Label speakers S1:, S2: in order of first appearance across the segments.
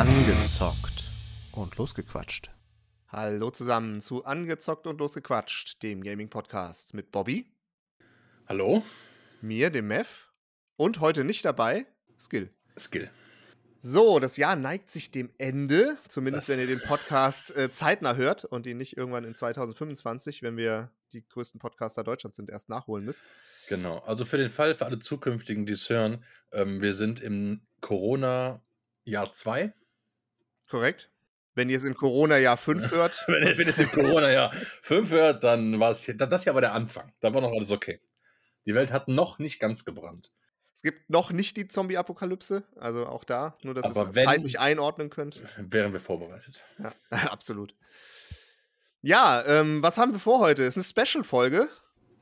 S1: Angezockt und losgequatscht. Hallo zusammen zu Angezockt und losgequatscht, dem Gaming-Podcast mit Bobby,
S2: Hallo?
S1: mir, dem Mev und heute nicht dabei, Skill.
S2: Skill.
S1: So, das Jahr neigt sich dem Ende, zumindest
S2: Das-
S1: wenn ihr den Podcast äh, zeitnah hört und ihn nicht irgendwann in 2025, wenn wir die größten Podcaster Deutschlands sind, erst nachholen müsst.
S2: Genau. Also für den Fall, für alle zukünftigen, die es hören, ähm, wir sind im Corona-Jahr 2.
S1: Korrekt? Wenn ihr es in Corona-Jahr 5 hört,
S2: Wenn ihr es im Corona-Jahr 5 hört, dann war es das hier war der Anfang. Da war noch alles okay. Die Welt hat noch nicht ganz gebrannt.
S1: es gibt noch nicht die Zombie-Apokalypse, also auch da, nur dass ihr
S2: Aber
S1: es zeitlich einordnen könnt.
S2: Wären wir vorbereitet.
S1: Ja, absolut. Ja, ähm, was haben wir vor heute? Ist eine Special-Folge.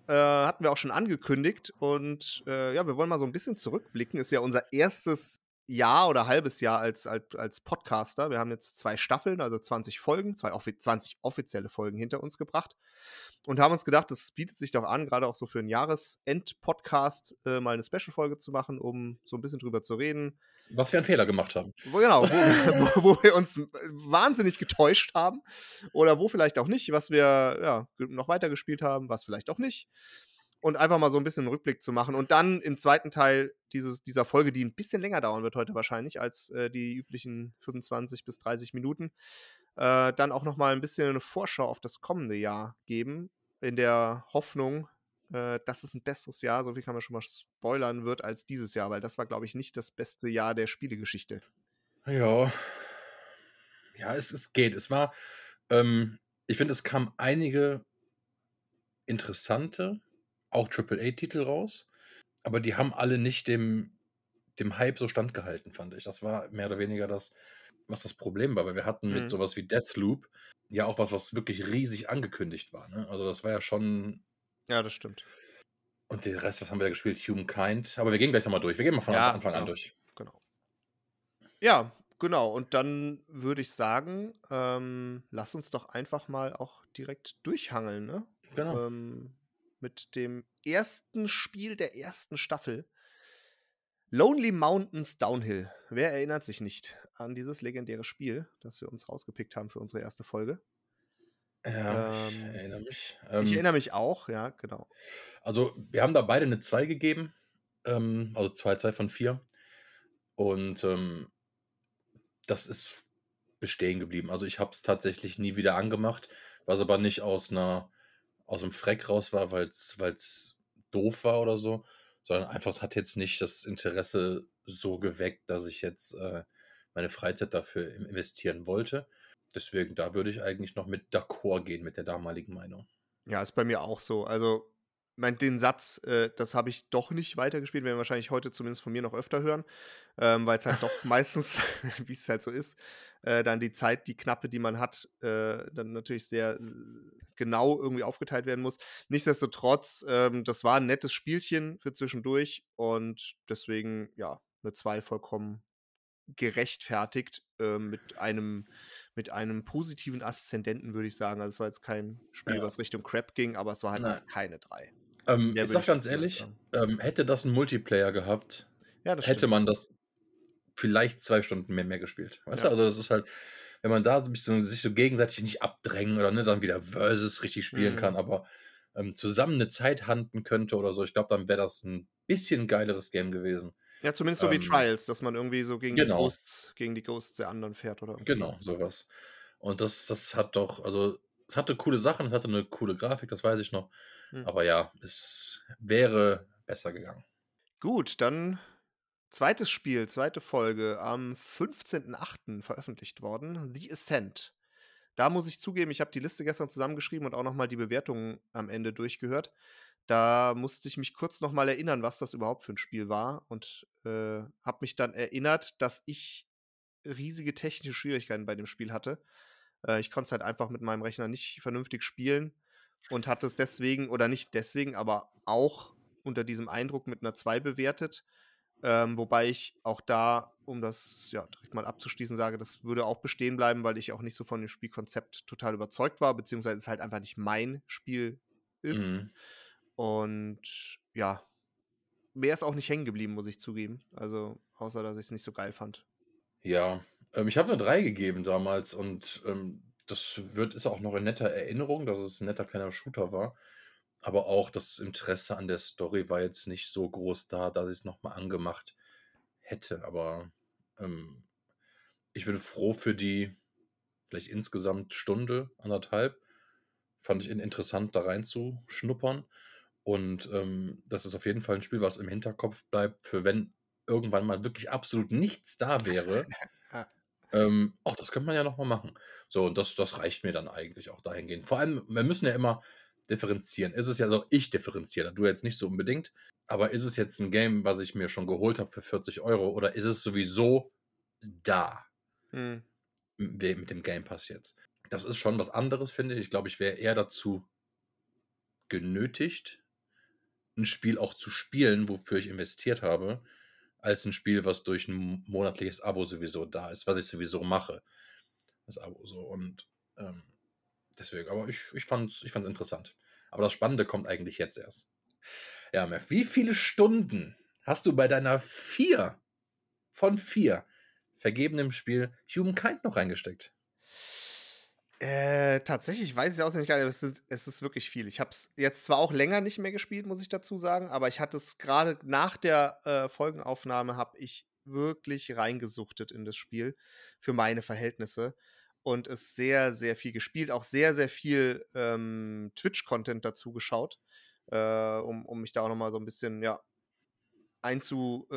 S1: Äh, hatten wir auch schon angekündigt. Und äh, ja, wir wollen mal so ein bisschen zurückblicken. Ist ja unser erstes Jahr oder halbes Jahr als, als, als Podcaster. Wir haben jetzt zwei Staffeln, also 20 Folgen, zwei offi 20 offizielle Folgen hinter uns gebracht. Und haben uns gedacht, das bietet sich doch an, gerade auch so für einen Jahresend-Podcast äh, mal eine Special-Folge zu machen, um so ein bisschen drüber zu reden,
S2: Was wir einen Fehler gemacht haben.
S1: wo, genau, wo, wo, wo wir uns wahnsinnig getäuscht haben oder wo vielleicht auch nicht, was wir ja, noch weiter gespielt haben, was vielleicht auch nicht. Und einfach mal so ein bisschen einen Rückblick zu machen. Und dann im zweiten Teil dieses, dieser Folge, die ein bisschen länger dauern wird heute wahrscheinlich als äh, die üblichen 25 bis 30 Minuten, äh, dann auch noch mal ein bisschen eine Vorschau auf das kommende Jahr geben, in der Hoffnung, äh, dass es ein besseres Jahr, so viel kann man schon mal spoilern, wird als dieses Jahr, weil das war, glaube ich, nicht das beste Jahr der Spielegeschichte.
S2: Ja. Ja, es, es geht. Es war, ähm, ich finde, es kamen einige interessante, auch AAA-Titel raus, aber die haben alle nicht dem, dem Hype so standgehalten, fand ich. Das war mehr oder weniger das, was das Problem war, weil wir hatten mit
S1: Mhm.
S2: sowas wie Deathloop ja auch was, was wirklich riesig angekündigt war. Ne? Also das war ja schon.
S1: Ja, das stimmt.
S2: Und den Rest, was haben wir da gespielt? Humankind. Aber wir gehen gleich nochmal durch. Wir gehen mal von
S1: Ja,
S2: Anfang an
S1: genau.
S2: durch.
S1: Genau. Ja, genau. Und dann würde ich sagen, ähm, lass uns doch einfach mal auch direkt durchhangeln, ne?
S2: Genau.
S1: ähm, mit dem ersten Spiel der ersten Staffel. Lonely Mountains Downhill. Wer erinnert sich nicht an dieses legendäre Spiel, das wir uns rausgepickt haben für unsere erste Folge?
S2: Ja,
S1: ähm,
S2: ich erinnere mich.
S1: ich
S2: Ähm,
S1: erinnere mich auch, ja, genau.
S2: Also, wir haben da beide eine 2 gegeben. Ähm, also 2, 2 von 4. Und ähm, das ist bestehen geblieben. Also, ich habe es tatsächlich nie wieder angemacht, was aber nicht aus einer aus dem Freck raus war, weil es doof war oder so, sondern einfach, hat jetzt nicht das Interesse so geweckt, dass ich jetzt äh, meine Freizeit dafür investieren wollte. Deswegen, da würde ich eigentlich noch mit d'accord gehen mit der damaligen Meinung.
S1: Ja, ist bei mir auch so. Also, mein, den Satz, äh, das habe ich doch nicht weitergespielt, werden wir wahrscheinlich heute zumindest von mir noch öfter hören, ähm, weil es halt doch meistens, wie es halt so ist, äh, dann die Zeit, die knappe, die man hat, äh, dann natürlich sehr genau irgendwie aufgeteilt werden muss. Nichtsdestotrotz, ähm, das war ein nettes Spielchen für zwischendurch und deswegen, ja, eine 2 vollkommen gerechtfertigt äh, mit einem mit einem positiven Aszendenten, würde ich sagen. Also es war jetzt kein Spiel,
S2: Ja.
S1: was Richtung Crap ging, aber es war halt
S2: Nein.
S1: keine 3.
S2: Ähm,
S1: Mehr
S2: ich sag
S1: ich
S2: ganz ehrlich, ähm, hätte das einen Multiplayer gehabt,
S1: Ja,
S2: hätte
S1: stimmt.
S2: man das vielleicht zwei Stunden mehr, mehr gespielt. Weißt
S1: Ja.
S2: du? Also das ist halt, wenn man da so ein bisschen sich so gegenseitig nicht abdrängen oder ne, dann wieder Versus richtig spielen
S1: Mhm.
S2: kann, aber ähm, zusammen eine Zeit handeln könnte oder so, ich glaube, dann wäre das ein bisschen geileres Game gewesen.
S1: Ja, zumindest so wie
S2: ähm,
S1: Trials, dass man irgendwie so gegen die
S2: genau.
S1: Ghosts, gegen die Ghosts der anderen fährt oder irgendwie.
S2: Genau, sowas. Und das, das hat doch, also es hatte coole Sachen, es hatte eine coole Grafik, das weiß ich noch.
S1: Mhm.
S2: Aber ja, es wäre besser gegangen.
S1: Gut, dann zweites Spiel, zweite Folge, am 15.08. veröffentlicht worden, The Ascent. Da muss ich zugeben, ich habe die Liste gestern zusammengeschrieben und auch nochmal die Bewertungen am Ende durchgehört. Da musste ich mich kurz nochmal erinnern, was das überhaupt für ein Spiel war und äh, habe mich dann erinnert, dass ich riesige technische Schwierigkeiten bei dem Spiel hatte. Äh, ich konnte es halt einfach mit meinem Rechner nicht vernünftig spielen und hatte es deswegen, oder nicht deswegen, aber auch unter diesem Eindruck mit einer 2 bewertet. Ähm, wobei ich auch da, um das ja direkt mal abzuschließen, sage, das würde auch bestehen bleiben, weil ich auch nicht so von dem Spielkonzept total überzeugt war, beziehungsweise es halt einfach nicht mein Spiel ist.
S2: Mhm.
S1: Und ja, mehr ist auch nicht hängen geblieben, muss ich zugeben. Also, außer dass ich es nicht so geil fand.
S2: Ja, Ähm, ich habe 'ne 3 gegeben damals und, ähm, das wird ist auch noch in netter Erinnerung, dass es 'n netter kleiner Shooter war. Aber auch das Interesse an der Story war jetzt nicht so groß da, dass ich's noch mal angemacht hätte. Aber, ähm, ich bin froh für die vielleicht insgesamt Stunde, 1,5. Fand ich in interessant, da reinzuschnuppern. Und, ähm, das ist auf jeden Fall 'n Spiel, was im Hinterkopf bleibt, für wenn irgendwann mal wirklich absolut nichts da wäre. Ähm, ach, das könnte man ja noch mal machen. So, und das das reicht mir dann eigentlich auch dahingehend. Vor allem, wir müssen ja immer differenzieren. Ist es ja so ich differenziere, du jetzt nicht so unbedingt. Aber ist es jetzt 'n Game, was ich mir schon geholt habe für 40 € oder ist es sowieso da? M we mit dem Game Pass jetzt. Das ist schon was anderes, finde ich. Ich glaube, ich wäre eher dazu genötigt, 'n Spiel auch zu spielen, wofür ich investiert habe, als 'n Spiel, was durch 'n m monatliches Abo sowieso da ist, was ich sowieso mache, das Abo so und, ähm, deswegen. Aber ich ich fand's ich fand's interessant. Aber das Spannende kommt eigentlich jetzt erst. Ja, Mef, wie viele Stunden hast du bei deiner 4 von 4 vergebenem Spiel Humankind noch reingesteckt?
S1: Äh, tatsächlich weiß ich's auswendig gar nicht, aber es es ist wirklich viel. Ich habe es jetzt zwar auch länger nicht mehr gespielt, muss ich dazu sagen, aber ich hatte es grade nach der, äh, Folgenaufnahme habe ich wirklich reingesuchtet in das Spiel für meine Verhältnisse und es sehr, sehr viel gespielt, auch sehr, sehr viel, ähm, Twitch-Content dazu geschaut, äh, um um mich da auch noch mal so 'n bisschen, ja einzu äh,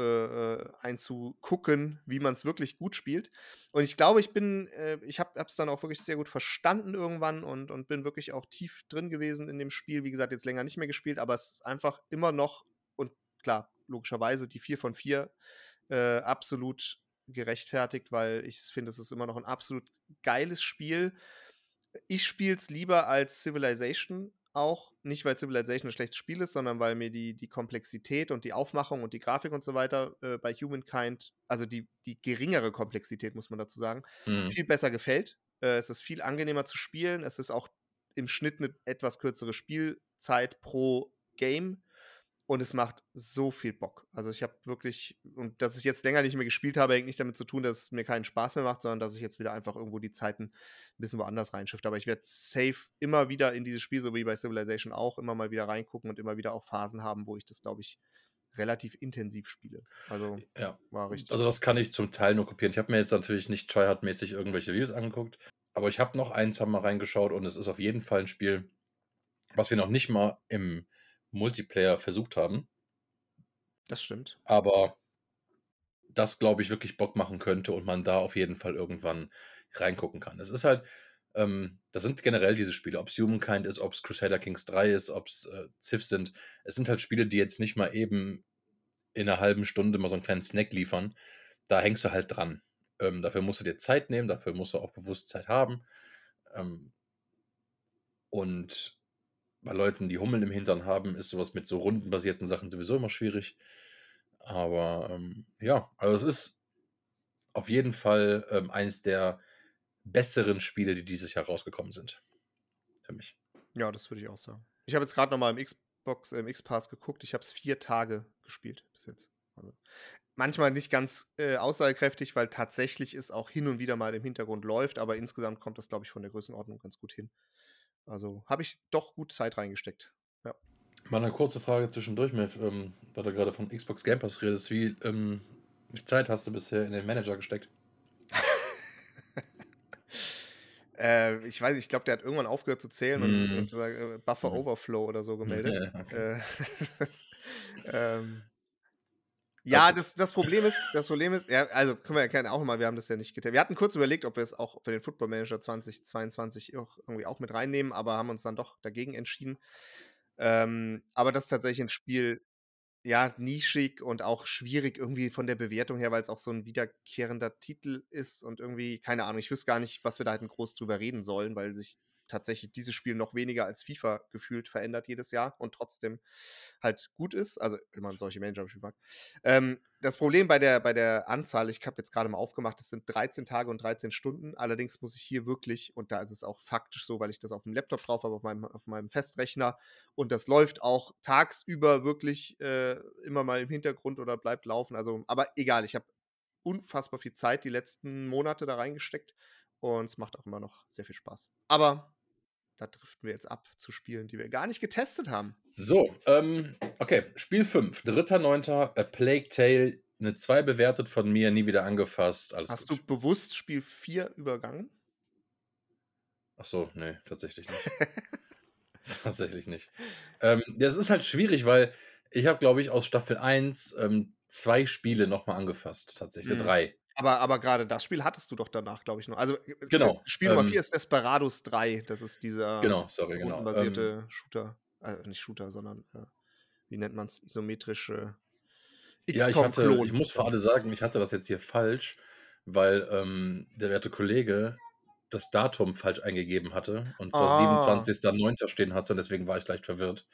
S1: äh, einzugucken, wie man's wirklich gut spielt. Und ich glaube, ich bin äh, ich habe es dann auch wirklich sehr gut verstanden irgendwann und und bin wirklich auch tief drin gewesen in dem Spiel. Wie gesagt, jetzt länger nicht mehr gespielt, aber es ist einfach immer noch und klar, logischerweise die 4 von 4, äh, absolut gerechtfertigt, weil ich finde, es ist immer noch 'n absolut geiles Spiel. Ich spiele es lieber als Civilization auch, nicht, weil Civilization 'n schlechtes Spiel ist, sondern weil mir die die Komplexität und die Aufmachung und die Grafik und so weiter, äh, bei Humankind also die die geringere Komplexität, muss man dazu sagen,
S2: Mhm.
S1: viel besser gefällt. Äh, es ist viel angenehmer zu spielen. Es ist auch im Schnitt 'ne etwas kürzere Spielzeit pro Game und es macht so viel Bock. Also, ich habe wirklich und dass ich jetzt länger nicht mehr gespielt habe, hängt nicht damit zu tun, dass es mir keinen Spaß mehr macht, sondern dass ich jetzt wieder einfach irgendwo die Zeiten 'n bisschen woanders reinshifte. Aber ich werde safe immer wieder in dieses Spiel, so wie bei Civilization auch, immer mal wieder reingucken und immer wieder auch Phasen haben, wo ich das, glaube ich, relativ intensiv spiele. Also,
S2: Ja.
S1: war richtig
S2: Also, das kann ich zum Teil nur kopieren. Ich habe mir jetzt natürlich nicht tryhard-mäßig irgendwelche Videos angeguckt, aber ich habe noch ein, zweimal reingeschaut und es ist auf jeden Fall 'n Spiel, was wir noch nicht mal im Multiplayer versucht haben.
S1: Das stimmt.
S2: Aber das, glaube ich, wirklich Bock machen könnte und man da auf jeden Fall irgendwann reingucken kann. Es ist halt ähm, das sind generell diese Spiele, ob's Humankind ist, ob's Crusader Kings 3 ist, ob's, äh, Civ sind. Es sind halt Spiele, die jetzt nicht mal eben in 'ner 1/2 Stunde mal so 'n kleinen Snack liefern. Da hängst du halt dran. Ähm, dafür musst du dir Zeit nehmen, dafür musst du auch bewusst Zeit haben. Ähm und bei Leuten, die Hummeln im Hintern haben, ist so was mit so rundenbasierten Sachen sowieso immer schwierig. Aber, ähm, ja, also es ist auf jeden Fall, ähm, eines der besseren Spiele, die dieses Jahr rausgekommen sind. Für mich.
S1: Ja, das würde ich auch sagen. Ich habe jetzt grad noch mal im Xbox im X-Pass geguckt. Ich habe es 4 Tage gespielt bis jetzt. Also, manchmal nicht ganz, äh, aussagekräftig, weil tatsächlich es auch hin und wieder mal im Hintergrund läuft, aber insgesamt kommt das, glaube ich, von der Größenordnung ganz gut hin. Also, habe ich doch gut Zeit reingesteckt. Ja.
S2: Mal 'ne kurze Frage zwischendurch, Mef, ähm, weil du grade von Xbox Game Pass redest. Wie, ähm, viel Zeit hast du bisher in den Manager gesteckt?
S1: Äh, ich weiß nicht, ich glaube, der hat irgendwann aufgehört zu zählen und
S2: Mhm.
S1: und äh, Buffer
S2: Mhm.
S1: Overflow oder so gemeldet.
S2: Ja, okay.
S1: Äh, ähm ja, das das Problem ist das Problem ist ja, also, können wir ja auch mal wir haben das ja nicht gete wir hatten kurz überlegt, ob wir es auch für den Football Manager 2022 auch irgendwie auch mit reinnehmen, aber haben uns dann doch dagegen entschieden. Ähm, aber das ist tatsächlich 'n Spiel, ja, nischig und auch schwierig irgendwie von der Bewertung her, weil's auch so 'n wiederkehrender Titel ist und irgendwie keine Ahnung, ich wüsste gar nicht, was wir da hätten groß drüber reden sollen, weil sich tatsächlich dieses Spiel noch weniger als FIFA gefühlt verändert jedes Jahr und trotzdem halt gut ist, also, wenn man solche Manager mag. Ähm, das Problem bei der bei der Anzahl ich habe jetzt grade mal aufgemacht, das sind 13 Tage und 13 Stunden. Allerdings muss ich hier wirklich und da ist es auch faktisch so, weil ich das auf'm Laptop drauf habe, auf meinem auf meinem Festrechner und das läuft auch tagsüber wirklich, äh, immer mal im Hintergrund oder bleibt laufen. Also aber egal, ich habe unfassbar viel Zeit die letzten Monate da reingesteckt und es macht auch immer noch sehr viel Spaß. Aber da driften wir jetzt ab zu Spielen, die wir gar nicht getestet haben.
S2: So, ähm, okay, Spiel 5, 3.9., A Plague Tale, eine 2 bewertet von mir, nie wieder angefasst. Alles
S1: Hast
S2: gut.
S1: du bewusst Spiel 4 übergangen?
S2: Ach so, nee, tatsächlich nicht. tatsächlich nicht. Ähm, das ist halt schwierig, weil ich habe, glaube ich, aus Staffel 1 ähm, zwei Spiele nochmal angefasst, tatsächlich.
S1: Mhm.
S2: Drei.
S1: Aber, aber gerade das Spiel hattest du doch danach, glaube ich, noch. Also, äh,
S2: Genau,
S1: Spiel Nummer
S2: ähm,
S1: 4 ist Desperados 3. Das ist dieser
S2: Genau, sorry, genau.
S1: rundenbasierte Shooter. Äh, nicht Shooter, sondern, äh, wie nennt man es? Isometrische
S2: Ja, ich hatte, ich muss für alle sagen, ich hatte das jetzt hier falsch, weil ähm, der werte Kollege das Datum falsch eingegeben hatte und zwar
S1: Ah.
S2: 27.09. stehen hatte und deswegen war ich leicht verwirrt.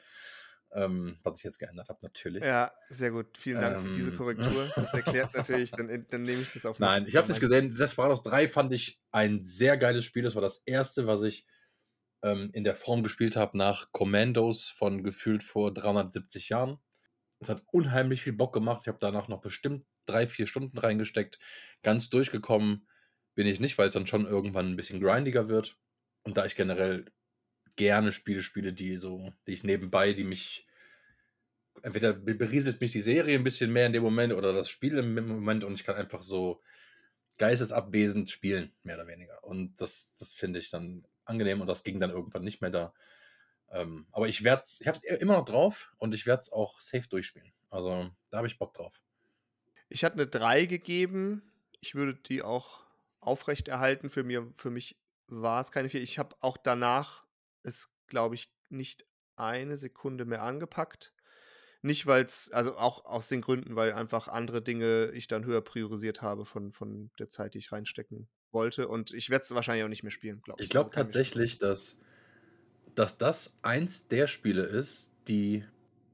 S2: Ähm, was ich jetzt geändert habe, natürlich.
S1: Ja, sehr gut. Vielen Dank für diese
S2: Ähm.
S1: Korrektur. Das erklärt natürlich, dann, dann nehme ich das auf
S2: Nein, ich habe nicht gesehen. Desperados 3 fand ich ein sehr geiles Spiel. Das war das erste, was ich ähm, in der Form gespielt habe nach Commandos von gefühlt vor 370 Jahren. Es hat unheimlich viel Bock gemacht. Ich habe danach noch bestimmt drei, vier Stunden reingesteckt. Ganz durchgekommen bin ich nicht, weil es dann schon irgendwann ein bisschen grindiger wird. Und da ich generell gerne Spiele spiele, die so, die ich nebenbei, die mich entweder be- berieselt mich die Serie ein bisschen mehr in dem Moment oder das Spiel im Moment und ich kann einfach so geistesabwesend spielen, mehr oder weniger. Und das, das finde ich dann angenehm und das ging dann irgendwann nicht mehr da. Ähm, aber ich werde ich habe es immer noch drauf und ich werde es auch safe durchspielen. Also da habe ich Bock drauf.
S1: Ich hatte eine 3 gegeben. Ich würde die auch aufrechterhalten. Für, mir, für mich war es keine 4. Ich habe auch danach es, glaube ich, nicht eine Sekunde mehr angepackt. Nicht, weil es, also auch aus den Gründen, weil einfach andere Dinge ich dann höher priorisiert habe von, von der Zeit, die ich reinstecken wollte. Und ich werde es wahrscheinlich auch nicht mehr spielen, glaube ich.
S2: Ich glaube
S1: Also
S2: tatsächlich, dass, dass das eins der Spiele ist, die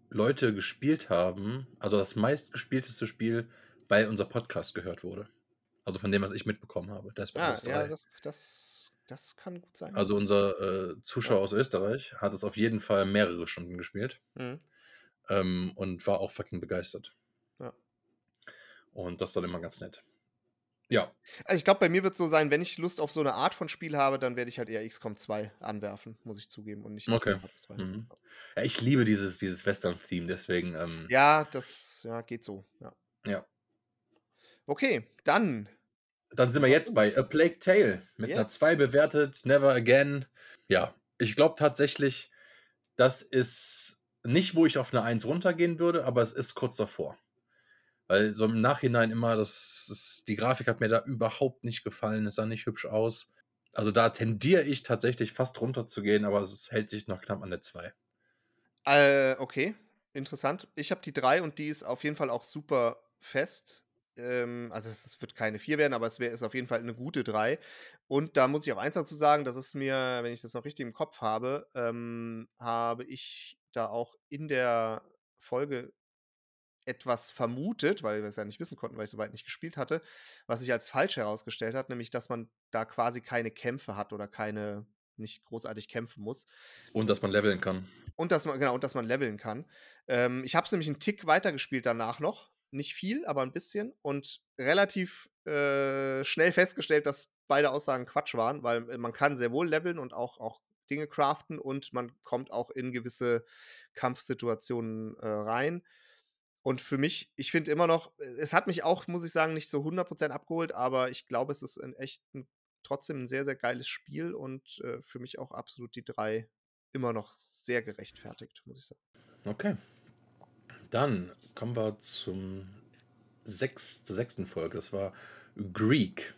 S2: Leute gespielt haben, also das meistgespielteste Spiel, weil unser Podcast gehört wurde. Also von dem, was ich mitbekommen habe. Desperados
S1: Ah, ja
S2: 3.
S1: das, das, das kann gut sein.
S2: Also unser äh, Zuschauer
S1: Ja.
S2: aus Österreich hat es auf jeden Fall mehrere Stunden gespielt
S1: Mhm.
S2: ähm, und war auch fucking begeistert.
S1: Ja.
S2: Und das ist dann immer ganz nett. Ja,
S1: Also ich glaube, bei mir wird es so sein, wenn ich Lust auf so eine Art von Spiel habe, dann werde ich halt eher XCOM 2 anwerfen, muss ich zugeben. Und nicht
S2: Okay.
S1: Desperados 2.
S2: Mhm. ja ich liebe dieses, dieses Western-Theme, deswegen. Ähm,
S1: Ja, das ja, geht so. Ja.
S2: ja.
S1: Okay, dann.
S2: Dann sind wir jetzt bei A Plague Tale mit einer
S1: Yes.
S2: 2 bewertet, Never Again. Ja, ich glaube tatsächlich, das ist nicht, wo ich auf eine 1 runtergehen würde, aber es ist kurz davor. Weil so im Nachhinein immer, das, das, die Grafik hat mir da überhaupt nicht gefallen, es sah nicht hübsch aus. Also da tendiere ich tatsächlich fast runterzugehen, aber es hält sich noch knapp an der 2.
S1: Äh, okay, interessant. Ich habe die 3 und die ist auf jeden Fall auch super fest. Ähm, also es, wird keine 4 werden, aber es wär, ist auf jeden Fall eine gute 3. Und da muss ich auch eins dazu sagen, das ist mir, wenn ich das noch richtig im Kopf habe, ähm, habe ich da auch in der Folge etwas vermutet, weil wir es ja nicht wissen konnten, weil ich soweit nicht gespielt hatte, was sich als falsch herausgestellt hat, nämlich dass man da quasi keine Kämpfe hat oder keine, nicht großartig kämpfen muss.
S2: Und dass man leveln kann.
S1: Und dass man, genau, und dass man leveln kann. Ähm, ich habe es nämlich einen Tick weitergespielt danach noch. Nicht viel, aber ein bisschen. Und relativ äh, schnell festgestellt, dass beide Aussagen Quatsch waren, weil äh, man kann sehr wohl leveln und auch, auch Dinge craften und man kommt auch in gewisse Kampfsituationen äh, rein. Und für mich, ich finde immer noch, äh, es hat mich auch, muss ich sagen, nicht so 100% abgeholt, aber ich glaube, es ist ein echt ein, trotzdem ein sehr, sehr geiles Spiel und äh, für mich auch absolut die drei immer noch sehr gerechtfertigt, muss ich sagen.
S2: Okay. Dann kommen wir zum sechs, zur sechsten Folge. Das war Greek.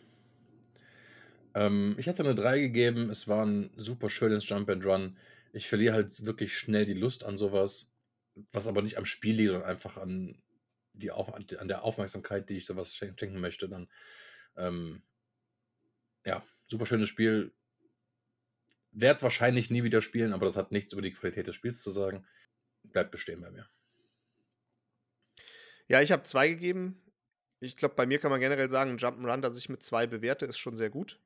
S2: Ähm, ich hatte eine 3 gegeben. Es war ein super schönes Jump and Run. Ich verliere halt wirklich schnell die Lust an sowas, was aber nicht am Spiel liegt, sondern einfach an, die Auf an der Aufmerksamkeit, die ich sowas schen- schenken möchte. Dann, ähm, ja, super schönes Spiel. Werde es wahrscheinlich nie wieder spielen, aber das hat nichts über die Qualität des Spiels zu sagen. Bleibt bestehen bei mir.
S1: Ja, ich habe zwei gegeben. Ich glaube, bei mir kann man generell sagen, ein Jump'n'Run, das ich mit zwei bewerte, ist schon sehr gut.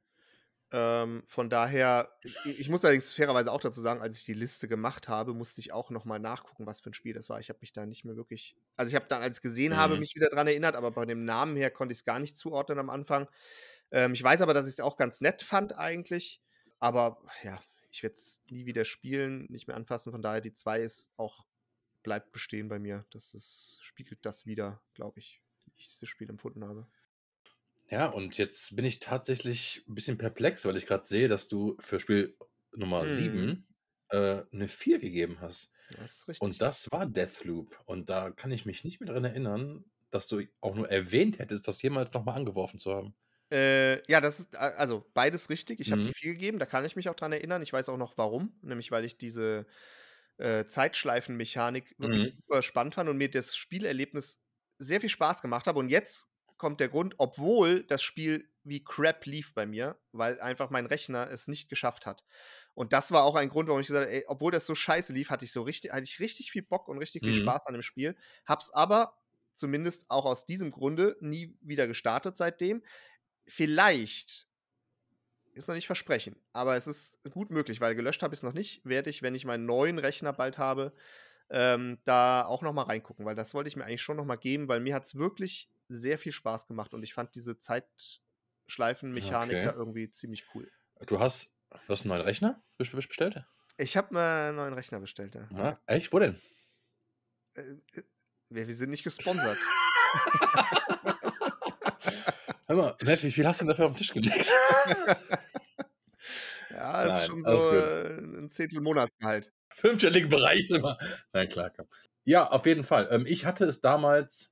S1: Ähm, von daher, ich muss allerdings fairerweise auch dazu sagen, als ich die Liste gemacht habe, musste ich auch noch mal nachgucken, was für ein Spiel das war. Ich habe mich da nicht mehr wirklich also, ich habe dann, als ich's gesehen habe,
S2: Mhm.
S1: mich wieder dran erinnert, aber bei dem Namen her konnte ich's gar nicht zuordnen am Anfang. Ähm, ich weiß aber, dass ich's auch ganz nett fand eigentlich, aber ja, ich werde es nie wieder spielen, nicht mehr anfassen. Von daher, die 2 ist auch bleibt bestehen bei mir. Das ist spiegelt das wider, glaube ich, wie ich das Spiel empfunden habe.
S2: Ja, und jetzt bin ich tatsächlich 'n bisschen perplex, weil ich grad sehe, dass du für Spiel Nummer
S1: Mhm.
S2: 7, äh, 'ne 4 gegeben hast.
S1: Das ist richtig.
S2: Und das war Deathloop. Und da kann ich mich nicht mehr dran erinnern, dass du auch nur erwähnt hättest, das jemals noch mal angeworfen zu haben.
S1: Äh, ja, das ist also, beides richtig. Ich habe die
S2: Mhm.
S1: 4 gegeben, da kann ich mich auch dran erinnern. Ich weiß auch noch warum, nämlich weil ich diese, äh, Zeitschleifenmechanik wirklich
S2: Mhm.
S1: super spannend fand und mir das Spielerlebnis sehr viel Spaß gemacht habe. Und jetzt kommt der Grund, obwohl das Spiel wie Crap lief bei mir, weil einfach mein Rechner es nicht geschafft hat. Und das war auch ein Grund, warum ich gesagt habe: „Ey, obwohl das so scheiße lief, hatte ich so richtig hatte ich richtig viel Bock und richtig viel
S2: Mhm.
S1: Spaß an dem Spiel.“ Habe es aber zumindest auch aus diesem Grunde nie wieder gestartet seitdem. Vielleicht ist noch nicht versprechen, aber es ist gut möglich, weil gelöscht habe ich's noch nicht. Werde ich, wenn ich meinen neuen Rechner bald habe, ähm, da auch noch mal reingucken, weil das wollte ich mir eigentlich schon noch mal geben, weil mir hat's wirklich sehr viel Spaß gemacht und ich fand diese Zeitschleifenmechanik
S2: Okay.
S1: da irgendwie ziemlich cool.
S2: Du hast du hast 'n neuen Rechner bes bes bestellt?
S1: Ich habe mir 'n neuen Rechner bestellt, ja.
S2: Ja, echt? Wo denn?
S1: Äh, äh, wir wir sind nicht gesponsert.
S2: Hör mal, Neffe, wie viel hast du denn dafür auf'n Tisch gelegt?
S1: Ja, ist
S2: Nein,
S1: schon
S2: alles
S1: so, äh, 'n Zehntel Monatsgehalt.
S2: Fünfstelligen Bereich immer. Na klar, komm. Ja, auf jeden Fall. Ähm, ich hatte es damals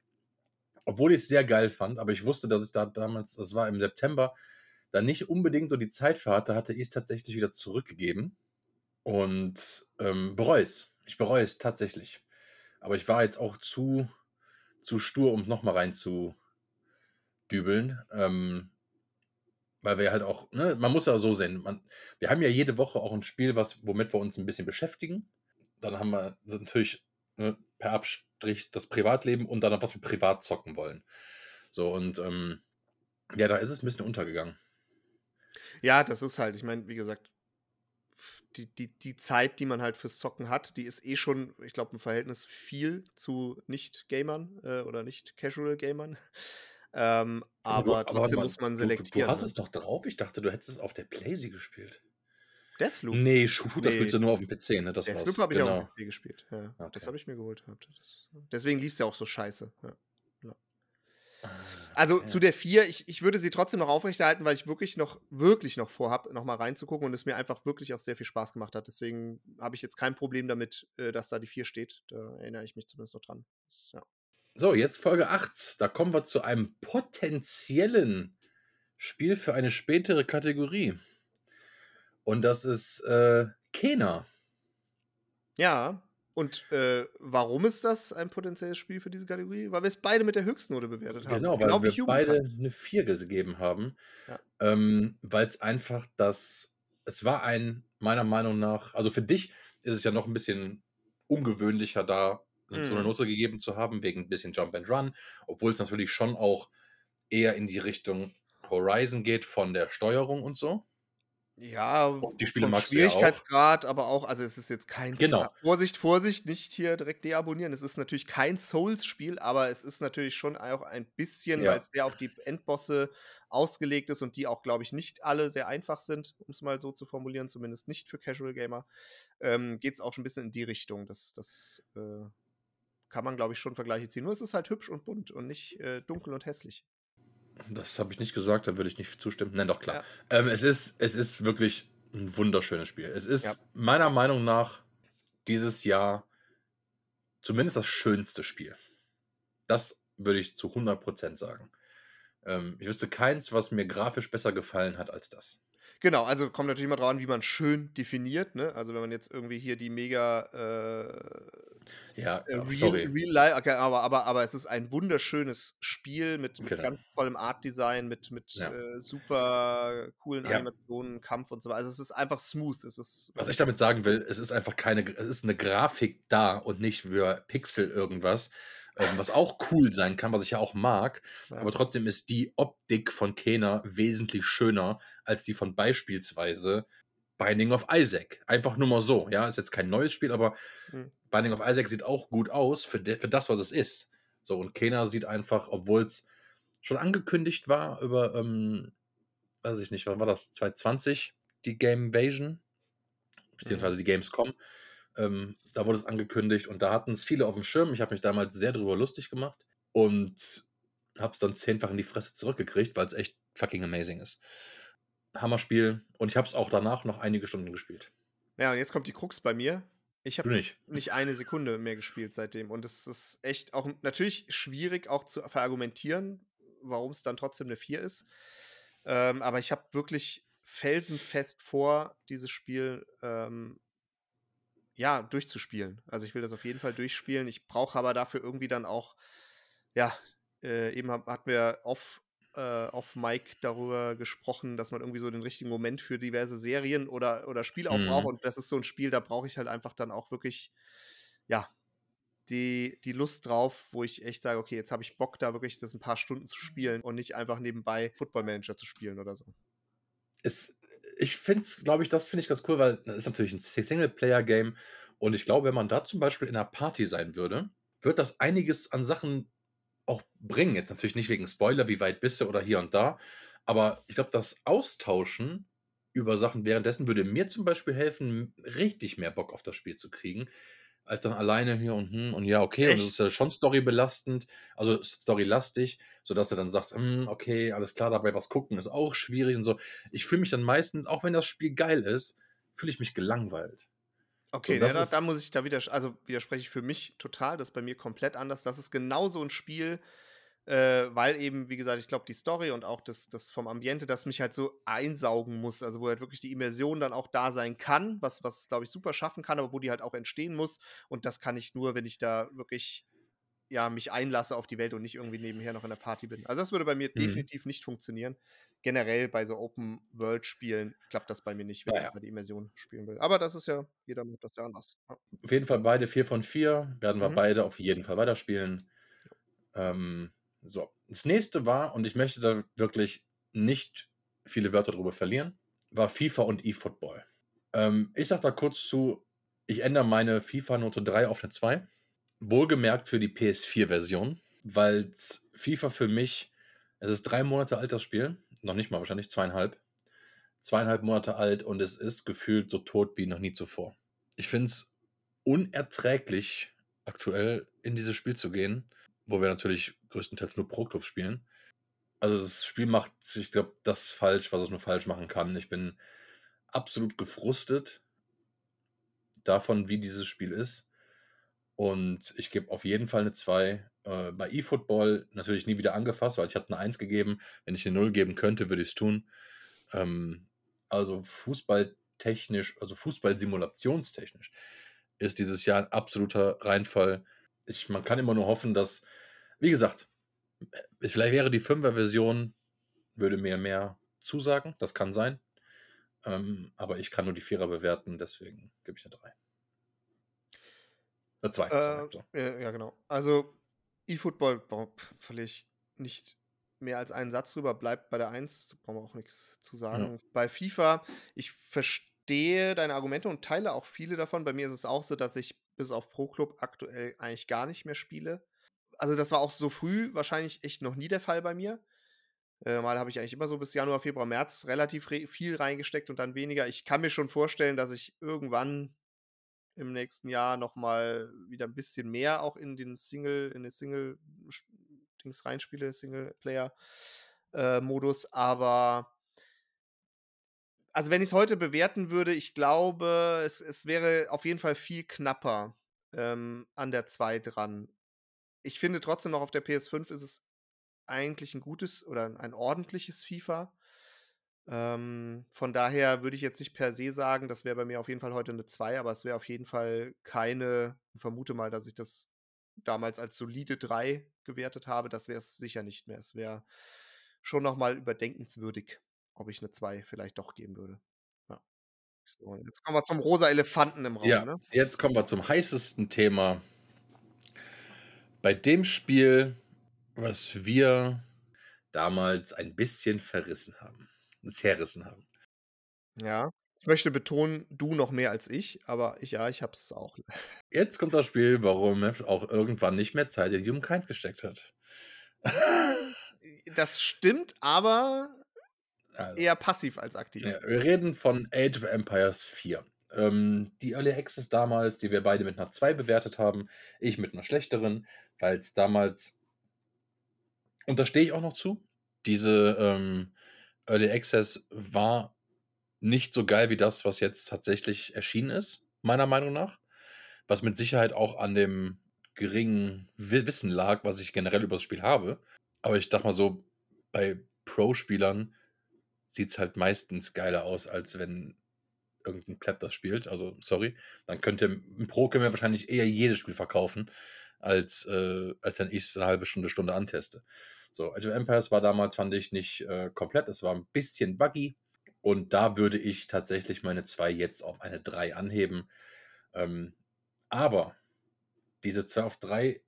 S2: obwohl ich's sehr geil fand, aber ich wusste, dass ich da damals das war im September, da nicht unbedingt so die Zeit für hatte, hatte ich's tatsächlich wieder zurückgegeben und, ähm, bereue es. Ich bereue es tatsächlich. Aber ich war jetzt auch zu zu stur, um's noch mal reinzudübeln, ähm weil wir halt auch ne, man muss ja so sehen, man wir haben ja jede Woche auch 'n Spiel, was womit wir uns 'n bisschen beschäftigen. Dann haben wir natürlich, ne, per Abstrich das Privatleben und dann was wir privat zocken wollen. So und, ähm, ja, da ist es 'n bisschen untergegangen.
S1: Ja, das ist halt ich meine, wie gesagt, die die die Zeit, die man halt fürs Zocken hat, die ist eh schon, ich glaube, im Verhältnis viel zu Nicht-Gamern, äh, oder Nicht-Casual-Gamern. Ähm,
S2: Aber
S1: aber
S2: aber
S1: trotzdem
S2: mal,
S1: muss man
S2: du du du
S1: selektieren,
S2: hast es doch drauf? Ich dachte, du hättest es auf der Playsee gespielt.
S1: Deathloop?
S2: Ne, Shooter spielst
S1: Ne.
S2: du nur auf'm PC, ne? Das
S1: Deathloop habe ich auch
S2: Genau.
S1: auf'm PC gespielt, ja. Das
S2: Okay.
S1: habe ich mir geholt gehabt. Das deswegen lief's ja auch so scheiße, ja. Ja.
S2: Ah,
S1: Also,
S2: okay.
S1: zu der 4, ich ich würde sie trotzdem noch aufrechterhalten, weil ich wirklich noch wirklich noch vorhabe, noch mal reinzugucken und es mir einfach wirklich auch sehr viel Spaß gemacht hat. Deswegen habe ich jetzt kein Problem damit, äh, dass da die 4 steht. Da erinnere ich mich zumindest noch dran. Das ja.
S2: So, jetzt Folge 8. Da kommen wir zu einem potenziellen Spiel für eine spätere Kategorie. Und das ist, äh, Kena.
S1: Ja, und, äh, warum ist das ein potenzielles Spiel für diese Kategorie? Weil wir es beide mit der Höchstnote bewertet haben.
S2: Genau, weil
S1: Genau
S2: wir beide
S1: Humankind.
S2: 'ne 4 gegeben haben,
S1: Ja.
S2: ähm, weil's einfach das es war ein meiner Meinung nach also, für dich ist es ja noch 'n bisschen ungewöhnlicher, da so
S1: Mhm.
S2: Note gegeben zu haben wegen 'n bisschen Jump and Run, obwohl's natürlich schon auch eher in die Richtung Horizon geht von der Steuerung und so.
S1: Ja,
S2: Die Spiele magst du ja auch.
S1: Schwierigkeitsgrad, aber auch also, es ist jetzt kein
S2: Genau.
S1: Vorsicht, Vorsicht, nicht hier direkt deabonnieren. Es ist natürlich kein Souls-Spiel, aber es ist natürlich schon auch ein bisschen,
S2: Ja.
S1: weil's sehr auf die Endbosse ausgelegt ist und die auch, glaube ich, nicht alle sehr einfach sind, um's mal so zu formulieren, zumindest nicht für Casual Gamer, ähm, geht's auch schon 'n bisschen in die Richtung. Das das, äh, kann man, glaube ich, schon Vergleiche ziehen. Nur es ist halt hübsch und bunt und nicht, äh, dunkel und hässlich.
S2: Das habe ich nicht gesagt, da würde ich nicht zustimmen. Nein, doch, klar.
S1: Ja.
S2: Ähm, es ist es ist wirklich 'n wunderschönes Spiel. Es ist
S1: Ja.
S2: meiner Meinung nach dieses Jahr zumindest das schönste Spiel. Das würde ich zu 100 % sagen. Ähm, ich wüsste keins, was mir grafisch besser gefallen hat als das.
S1: Genau, also, kommt natürlich immer drauf an, wie man schön definiert, ne? Also, wenn man jetzt irgendwie hier die mega, äh,
S2: Ja,
S1: äh, real
S2: sorry.
S1: real li okay, aber aber aber es ist ein wunderschönes Spiel mit mit
S2: Genau.
S1: ganz tollem Artdesign, mit mit,
S2: Ja.
S1: äh, super coolen
S2: Ja.
S1: Animationen, Kampf und so weiter. Also, es ist einfach smooth. Es ist
S2: Was ich damit sagen will, es ist einfach keine es ist 'ne Grafik da und nicht für Pixel irgendwas. ähm, was auch cool sein kann, was ich ja auch mag.
S1: Ja.
S2: Aber trotzdem ist die Optik von Kena wesentlich schöner als die von beispielsweise Binding of Isaac. Einfach nur mal so. Ja, ist jetzt kein neues Spiel, aber
S1: Hm.
S2: Binding of Isaac sieht auch gut aus für, de, für das, was es ist. So, und Kena sieht einfach, obwohl es schon angekündigt war über, ähm, weiß ich nicht, wann war das? 2020, die Game Invasion, beziehungsweise
S1: Mhm.
S2: die Gamescom. Ähm, da wurde es angekündigt und da hatten es viele auf dem Schirm. Ich habe mich damals sehr drüber lustig gemacht und habe es dann zehnfach in die Fresse zurückgekriegt, weil es echt fucking amazing ist. Hammerspiel und ich habe es auch danach noch einige Stunden gespielt.
S1: Ja, und jetzt kommt die Krux bei mir. Ich habe
S2: nicht.
S1: nicht eine Sekunde mehr gespielt seitdem. Und es ist echt auch natürlich schwierig auch zu verargumentieren, warum es dann trotzdem eine 4 ist. Ähm, aber ich habe wirklich felsenfest vor, dieses Spiel ähm, ja, durchzuspielen. Also ich will das auf jeden Fall durchspielen. Ich brauche aber dafür irgendwie dann auch, ja, äh, eben hatten wir off, äh, auf Mike darüber gesprochen, dass man irgendwie so den richtigen Moment für diverse Serien oder, oder Spiele auch braucht.
S2: Mhm.
S1: Und das ist so ein Spiel, da brauche ich halt einfach dann auch wirklich, ja, die, die Lust drauf, wo ich echt sage, okay, jetzt habe ich Bock, da wirklich das ein paar Stunden zu spielen und nicht einfach nebenbei Football Manager zu spielen oder so.
S2: Es, ich finde es, glaube ich, das finde ich ganz cool, weil das ist natürlich ein Singleplayer-Game und ich glaube, wenn man da zum Beispiel in einer Party sein würde, wird das einiges an Sachen bringen. Jetzt natürlich nicht wegen Spoiler, wie weit bist du oder hier und da, aber ich glaube, das Austauschen über Sachen währenddessen würde mir zum Beispiel helfen, richtig mehr Bock auf das Spiel zu kriegen, als dann alleine hier und hm und ja, okay, und das
S1: Echt?
S2: ist ja schon storybelastend, also storylastig, sodass du dann sagst, hm, okay, alles klar, dabei was gucken ist auch schwierig und so. Ich fühle mich dann meistens, auch wenn das Spiel geil ist, fühle ich mich gelangweilt. So,
S1: Okay,
S2: und
S1: ja,
S2: das
S1: da, da muss ich da wieder, also widerspreche ich für mich total, das ist bei mir komplett anders. Das ist genau so ein Spiel, äh, weil eben, wie gesagt, ich glaube, die Story und auch das, das vom Ambiente, das mich halt so einsaugen muss, also wo halt wirklich die Immersion dann auch da sein kann, was, was glaube ich, super schaffen kann, aber wo die halt auch entstehen muss. Und das kann ich nur, wenn ich da wirklich ja, mich einlasse auf die Welt und nicht irgendwie nebenher noch in der Party bin. Also das würde bei mir
S2: Mhm.
S1: definitiv nicht funktionieren. Generell bei so Open-World-Spielen klappt das bei mir nicht, wenn
S2: Ja,
S1: ich mal die Immersion spielen will. Aber das ist ja, jeder macht das ja anders. Ja.
S2: Auf jeden Fall beide 4 von 4, werden wir
S1: Mhm.
S2: beide auf jeden Fall weiterspielen. Ähm, so, das nächste war, und ich möchte da wirklich nicht viele Wörter drüber verlieren, war FIFA und eFootball. Ähm, ich sag da kurz zu, ich ändere meine FIFA-Note 3 auf eine 2. Wohlgemerkt für die PS4-Version, weil FIFA für mich, es ist drei Monate alt, das Spiel, noch nicht mal wahrscheinlich zweieinhalb, zweieinhalb Monate alt und es ist gefühlt so tot wie noch nie zuvor. Ich finde es unerträglich, aktuell in dieses Spiel zu gehen, wo wir natürlich größtenteils nur Pro-Clubs spielen. Also das Spiel macht, ich glaube, das falsch, was es nur falsch machen kann. Ich bin absolut gefrustet davon, wie dieses Spiel ist. Und ich gebe auf jeden Fall eine 2. Äh, bei eFootball natürlich nie wieder angefasst, weil ich hatte eine 1 gegeben. Wenn ich eine 0 geben könnte, würde ich es tun. Ähm, also fußballtechnisch, also Fußballsimulationstechnisch ist dieses Jahr ein absoluter Reinfall. Ich, man kann immer nur hoffen, dass, wie gesagt, äh, vielleicht wäre die 5er-Version, würde mir mehr zusagen. Das kann sein. Ähm, aber ich kann nur die 4er bewerten, deswegen gebe ich eine 3. Eine 2, sorry.
S1: Äh,
S2: So.
S1: ja, genau. Also, eFootball verliere ich nicht mehr als einen Satz drüber, bleibt bei der 1, da brauchen wir auch nichts zu
S2: Ja.
S1: sagen. Bei FIFA, ich verstehe deine Argumente und teile auch viele davon. Bei mir ist es auch so, dass ich bis auf Pro Club aktuell eigentlich gar nicht mehr spiele. Also, das war auch so früh wahrscheinlich echt noch nie der Fall bei mir. Äh, mal habe ich eigentlich immer so bis Januar, Februar, März relativ re viel reingesteckt und dann weniger. Ich kann mir schon vorstellen, dass ich irgendwann im nächsten Jahr noch mal wieder ein bisschen mehr auch in den Single in den Single sch Dings reinspiele, Singleplayer, äh, aber also, wenn ich's heute bewerten würde, ich glaube, es es wäre auf jeden Fall viel knapper, ähm, an der 2 dran. Ich finde trotzdem noch auf der PS5 ist es eigentlich ein gutes oder ein ordentliches FIFA. Ähm, von daher würde ich jetzt nicht per se sagen, das wäre bei mir auf jeden Fall heute eine 2, aber es wäre auf jeden Fall keine ich vermute mal, dass ich das damals als solide 3 gewertet habe. Das wäre es sicher nicht mehr. Es wäre schon noch mal überdenkenswürdig, ob ich eine 2 vielleicht doch geben würde. Ja. So, jetzt kommen wir zum rosa Elefanten im Raum,
S2: Ja,
S1: ne?
S2: jetzt kommen wir zum heißesten Thema bei dem Spiel, was wir damals ein bisschen verrissen haben, zerrissen haben.
S1: Ja, ich möchte betonen, du noch mehr als ich, aber ich ja, ich habe es auch.
S2: Jetzt kommt das Spiel, warum Mev auch irgendwann nicht mehr Zeit in Humankind gesteckt hat.
S1: Das stimmt, aber
S2: Also,
S1: eher passiv als aktiv.
S2: ja, wir reden von Age of Empires 4. Ähm, die Early Access damals, die wir beide mit einer 2 bewertet haben, ich mit einer schlechteren, weil es damals, und da stehe ich auch noch zu, diese ähm, Early Access war nicht so geil wie das, was jetzt tatsächlich erschienen ist, meiner Meinung nach. Was mit Sicherheit auch an dem geringen Wi- Wissen lag, was ich generell über das Spiel habe. Aber ich dachte mal so, bei Pro-Spielern sieht es halt meistens geiler aus, als wenn irgendein Pleb das spielt. Also, sorry. Dann könnte ein Pro können wir wahrscheinlich eher jedes Spiel verkaufen, als, äh, als wenn ich es eine halbe Stunde, Stunde anteste. So, Age of Empires war damals, fand ich, nicht äh, komplett. Es war ein bisschen buggy. Und da würde ich tatsächlich meine 2 jetzt auf eine 3 anheben. Ähm, aber diese 2 auf 3,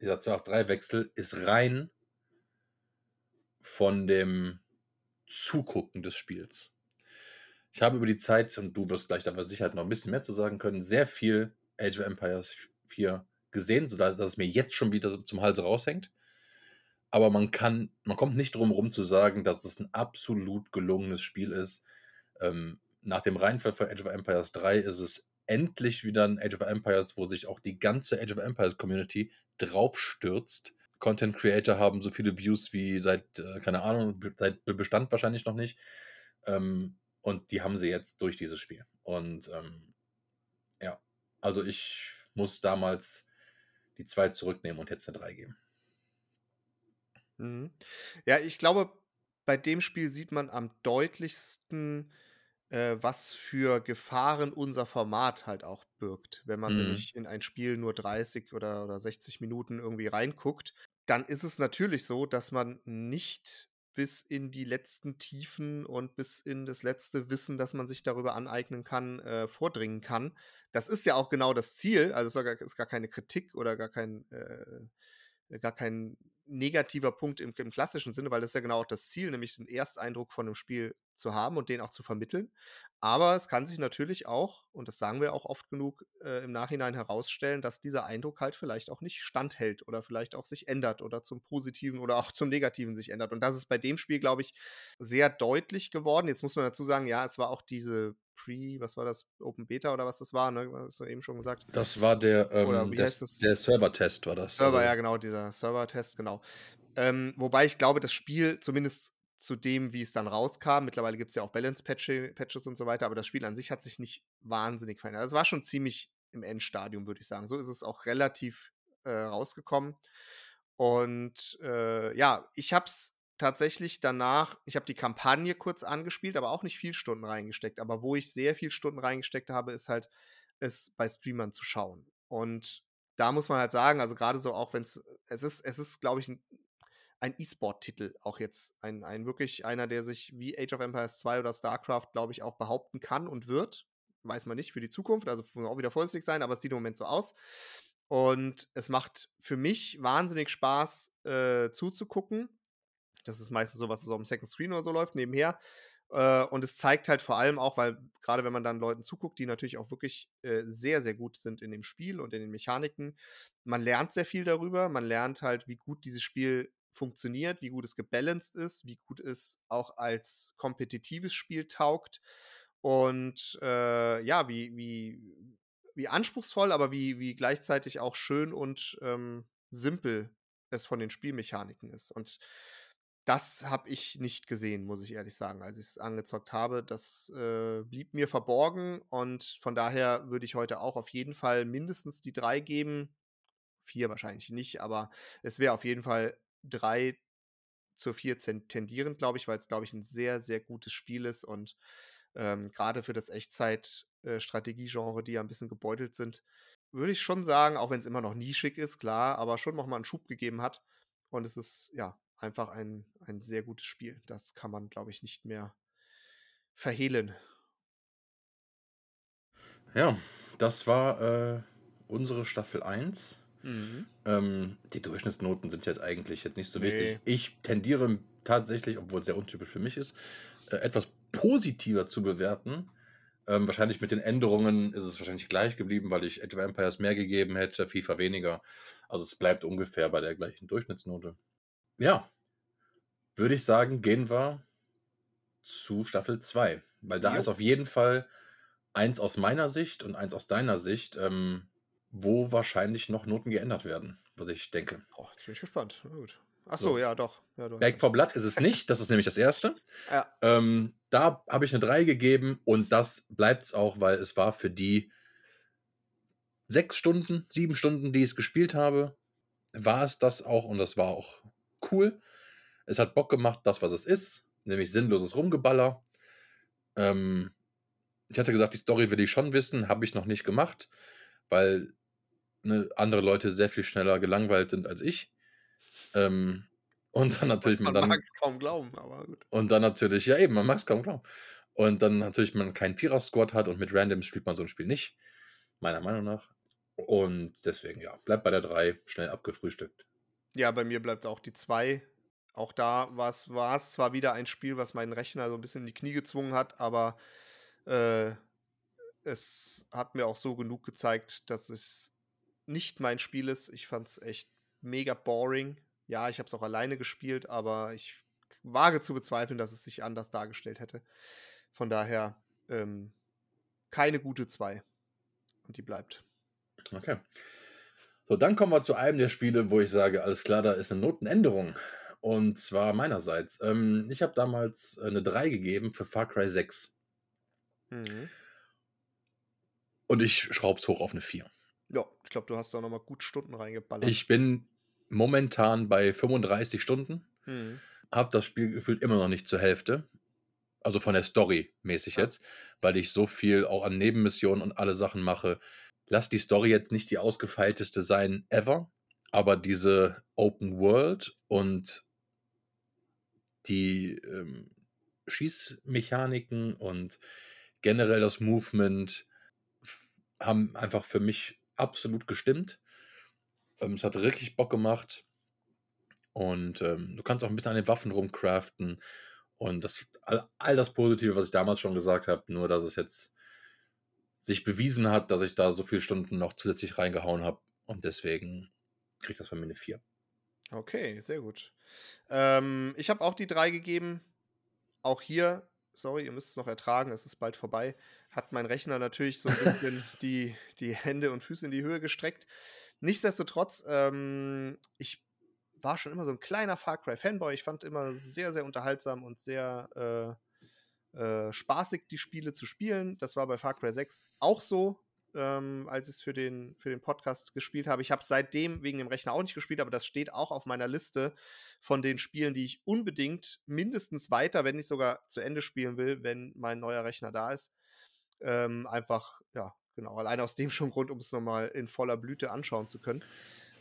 S2: dieser 2 auf 3 Wechsel ist rein von dem Zugucken des Spiels. Ich habe über die Zeit, und du wirst gleich da sicher noch ein bisschen mehr zu sagen können, sehr viel Age of Empires 4 gesehen, sodass dass es mir jetzt schon wieder zum Hals raushängt. Aber man kann, man kommt nicht drum herum zu sagen, dass es ein absolut gelungenes Spiel ist. Ähm, nach dem Reinfall für Age of Empires 3 ist es endlich wieder ein Age of Empires, wo sich auch die ganze Age of Empires Community draufstürzt. Content Creator haben so viele Views wie seit, äh, keine Ahnung, seit Be- Bestand wahrscheinlich noch nicht. Ähm, und die haben sie jetzt durch dieses Spiel. Und ähm, ja, also ich muss damals die 2 zurücknehmen und jetzt eine 3 geben.
S1: Mhm. Ja, ich glaube, bei dem Spiel sieht man am deutlichsten, äh, was für Gefahren unser Format halt auch birgt. Wenn man
S2: Mhm.
S1: nämlich in ein Spiel nur 30 oder, oder 60 Minuten irgendwie reinguckt, dann ist es natürlich so, dass man nicht bis in die letzten Tiefen und bis in das letzte Wissen, das man sich darüber aneignen kann, äh, vordringen kann. Das ist ja auch genau das Ziel. Also es ist gar, keine Kritik oder gar kein, äh, gar kein negativer Punkt im, im klassischen Sinne, weil das ist ja genau auch das Ziel, nämlich den Ersteindruck von einem Spiel zu haben und den auch zu vermitteln. Aber es kann sich natürlich auch, und das sagen wir auch oft genug, äh, im Nachhinein herausstellen, dass dieser Eindruck halt vielleicht auch nicht standhält oder vielleicht auch sich ändert oder zum Positiven oder auch zum Negativen sich ändert. Und das ist bei dem Spiel, glaube ich, sehr deutlich geworden. Jetzt muss man dazu sagen, ja, es war auch diese Pre, was war das, Open Beta oder was das war, ne? Hast du eben schon gesagt.
S2: Das war der,
S1: Oder
S2: ähm,
S1: wie
S2: der,
S1: heißt das?
S2: der Server-Test war das.
S1: Server,
S2: also,
S1: ja, genau, dieser Server-Test, genau. Ähm, wobei ich glaube, das Spiel, zumindest zu dem, wie es dann rauskam, mittlerweile gibt es ja auch Balance-Patches und so weiter, aber das Spiel an sich hat sich nicht wahnsinnig verändert. Es war schon ziemlich im Endstadium, würde ich sagen. So ist es auch relativ äh, rausgekommen. Und äh, ja, ich habe es tatsächlich danach, ich habe die Kampagne kurz angespielt, aber auch nicht viel Stunden reingesteckt. Aber wo ich sehr viel Stunden reingesteckt habe, ist halt, es bei Streamern zu schauen. Und da muss man halt sagen, also gerade so auch wenn es, es ist, es ist, glaube ich, ein, ein E-Sport-Titel auch jetzt. Ein, ein wirklich einer, der sich wie Age of Empires 2 oder StarCraft, glaube ich, auch behaupten kann und wird. Weiß man nicht für die Zukunft, also muss auch wieder vorsichtig sein, aber es sieht im Moment so aus. Und es macht für mich wahnsinnig Spaß äh, zuzugucken. Das ist meistens so, was so am Second Screen oder so läuft, nebenher. Äh, und es zeigt halt vor allem auch, weil gerade wenn man dann Leuten zuguckt, die natürlich auch wirklich äh, sehr, sehr gut sind in dem Spiel und in den Mechaniken, man lernt sehr viel darüber. Man lernt halt, wie gut dieses Spiel funktioniert, wie gut es gebalanced ist, wie gut es auch als kompetitives Spiel taugt. Und äh, ja, wie, wie, wie anspruchsvoll, aber wie, wie gleichzeitig auch schön und ähm, simpel es von den Spielmechaniken ist. Und das habe ich nicht gesehen, muss ich ehrlich sagen, als ich es angezockt habe. Das äh, blieb mir verborgen und von daher würde ich heute auch auf jeden Fall mindestens die drei geben. Vier wahrscheinlich nicht, aber es wäre auf jeden Fall drei zur vier tendierend, glaube ich, weil es, glaube ich, ein sehr, sehr gutes Spiel ist und ähm, gerade für das Echtzeit-Strategie-Genre, äh, die ja ein bisschen gebeutelt sind, würde ich schon sagen, auch wenn es immer noch nischig ist, klar, aber schon nochmal einen Schub gegeben hat. Und es ist ja einfach ein, ein sehr gutes Spiel. Das kann man, glaube ich, nicht mehr verhehlen.
S2: Ja, das war äh, unsere Staffel 1 Mhm. Ähm, die Durchschnittsnoten sind jetzt eigentlich jetzt nicht so
S1: Nee.
S2: wichtig. Ich tendiere tatsächlich, obwohl es sehr untypisch für mich ist, äh, etwas positiver zu bewerten. Ähm, wahrscheinlich mit den Änderungen ist es wahrscheinlich gleich geblieben, weil ich Age of Empires mehr gegeben hätte, FIFA weniger. Also es bleibt ungefähr bei der gleichen Durchschnittsnote. Ja, würde ich sagen, gehen wir zu Staffel 2. Weil da
S1: Jo.
S2: ist auf jeden Fall eins aus meiner Sicht und eins aus deiner Sicht, ähm, wo wahrscheinlich noch Noten geändert werden, was ich denke.
S1: Boah, jetzt bin ich gespannt. Na gut. Ach
S2: So.
S1: so, ja, doch. Ja, hast
S2: Back for Blood ist es nicht, das ist nämlich das erste.
S1: Ja.
S2: Ähm, da habe ich eine 3 gegeben und das bleibt es auch, weil es war für die sechs Stunden, sieben Stunden, die ich es gespielt habe, war es das auch und das war auch cool. Es hat Bock gemacht, das, was es ist, nämlich sinnloses Rumgeballer. Ähm, ich hatte gesagt, die Story will ich schon wissen, habe ich noch nicht gemacht, weil ne, andere Leute sehr viel schneller gelangweilt sind als ich. Ähm, und dann natürlich man
S1: Man
S2: dann
S1: mag es kaum glauben, aber gut.
S2: und dann natürlich, ja eben, man mag es kaum glauben. Und dann natürlich man keinen Vierer-Squad hat und mit Randoms spielt man so ein Spiel nicht, meiner Meinung nach. Und deswegen, ja, bleibt bei der 3, schnell abgefrühstückt.
S1: Ja, bei mir bleibt auch die 2. Auch da war es zwar wieder ein Spiel, was meinen Rechner so ein bisschen in die Knie gezwungen hat, aber äh, es hat mir auch so genug gezeigt, dass es nicht mein Spiel ist. Ich fand es echt mega boring. Ja, ich habe es auch alleine gespielt, aber ich wage zu bezweifeln, dass es sich anders dargestellt hätte. Von daher ähm, keine gute 2. Und die bleibt.
S2: Okay. So, dann kommen wir zu einem der Spiele, wo ich sage, alles klar, da ist eine Notenänderung. Und zwar meinerseits. Ähm, ich habe damals eine 3 gegeben für Far Cry 6.
S1: Mhm.
S2: Und ich schraube es hoch auf eine 4.
S1: Ja, ich glaube, du hast da nochmal gut Stunden reingeballert.
S2: Ich bin momentan bei 35 Stunden.
S1: Mhm.
S2: habe das Spiel gefühlt immer noch nicht zur Hälfte. Also von der Story mäßig
S1: Ja.
S2: jetzt, weil ich so viel auch an Nebenmissionen und alle Sachen mache. Lass die Story jetzt nicht die ausgefeilteste sein ever, aber diese Open World und die ähm, Schießmechaniken und generell das Movement haben einfach für mich absolut gestimmt. Ähm, es hat richtig Bock gemacht. Und ähm, du kannst auch ein bisschen an den Waffen rumcraften. Und das, all, all das Positive, was ich damals schon gesagt habe, nur dass es jetzt sich bewiesen hat, dass ich da so viele Stunden noch zusätzlich reingehauen habe. Und deswegen kriegt das von mir eine 4.
S1: Okay, sehr gut. Ähm, ich habe auch die drei gegeben. Auch hier, sorry, ihr müsst es noch ertragen, es ist bald vorbei. Hat mein Rechner natürlich so ein bisschen die, die Hände und Füße in die Höhe gestreckt. Nichtsdestotrotz, ähm, ich war schon immer so ein kleiner Far Cry-Fanboy. Ich fand immer sehr, sehr unterhaltsam und sehr äh, äh, spaßig, die Spiele zu spielen. Das war bei Far Cry 6 auch so, ähm, als ich es für den, für den Podcast gespielt habe. Ich habe es seitdem wegen dem Rechner auch nicht gespielt, aber das steht auch auf meiner Liste von den Spielen, die ich unbedingt mindestens weiter, wenn nicht sogar zu Ende spielen will, wenn mein neuer Rechner da ist. Ähm, einfach, ja, genau, allein aus dem schon Grund, um es nochmal in voller Blüte anschauen zu können.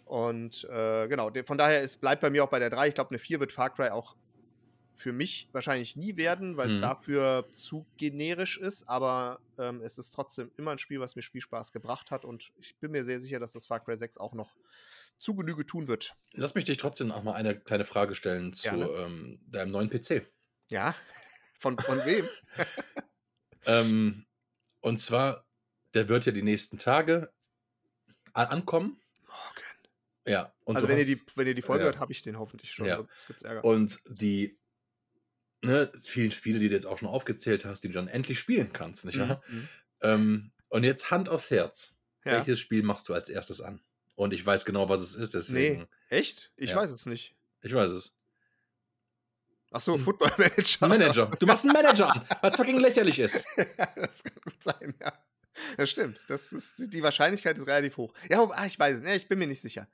S1: Und äh, genau, von daher, es bleibt bei mir auch bei der 3. Ich glaube, eine 4 wird Far Cry auch für mich wahrscheinlich nie werden, weil es
S2: Mhm.
S1: dafür zu generisch ist, aber ähm, es ist trotzdem immer ein Spiel, was mir Spielspaß gebracht hat und ich bin mir sehr sicher, dass das Far Cry 6 auch noch zu Genüge tun wird.
S2: Lass mich dich trotzdem noch mal eine kleine Frage stellen zu ähm, deinem neuen PC.
S1: Ja, von, von wem?
S2: Ähm, und zwar, der wird ja die nächsten Tage ankommen.
S1: Morgen.
S2: Ja. Und
S1: also wenn ihr, die, wenn ihr die Folge
S2: ja.
S1: hört, habe ich den hoffentlich schon.
S2: Ja.
S1: Sonst gibt's Ärger.
S2: Und die ne, vielen Spiele, die du jetzt auch schon aufgezählt hast, die du dann endlich spielen kannst, nicht wahr?
S1: Mhm.
S2: Ähm, und jetzt Hand aufs Herz.
S1: Ja.
S2: Welches Spiel machst du als erstes an? Und ich weiß genau, was es ist, deswegen.
S1: Nee, echt? Ich
S2: Ja.
S1: weiß es nicht.
S2: Ich weiß es.
S1: Achso, Football Manager.
S2: Ein Manager. Du machst einen Manager an, was fucking lächerlich ist.
S1: das kann gut sein, ja. Das stimmt. Das ist, die Wahrscheinlichkeit ist relativ hoch. Ja, ah, ich weiß es. Nee, ich bin mir nicht sicher.